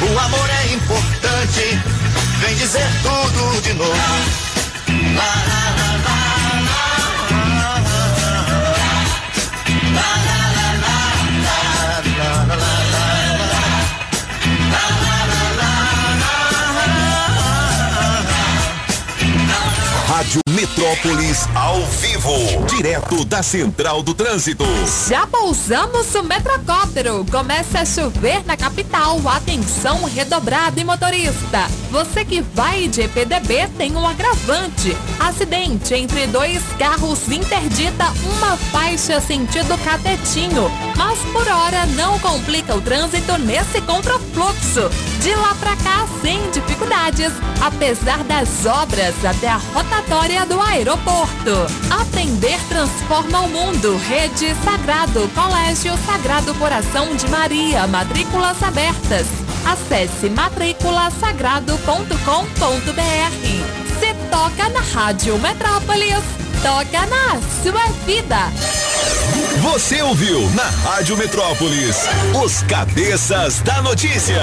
O amor é importante. Vem dizer tudo de novo. Lá, lá, lá, Rádio Metrópolis ao vivo, direto da Central do Trânsito. Já pousamos o metrocóptero. Começa a chover na capital. Atenção redobrada e motorista. Você que vai de EPDB tem um agravante. Acidente entre dois carros interdita uma faixa sentido catetinho. Mas por hora não complica o trânsito nesse contrafluxo. De lá pra cá sem dificuldades, apesar das obras até a rotatória do aeroporto. Aprender transforma o mundo. Rede Sagrado, Colégio Sagrado Coração de Maria, matrículas abertas. Acesse matriculasagrado.com.br. Se toca na Rádio Metrópolis, toca na sua vida. Você ouviu na Rádio Metrópolis os cabeças da notícia.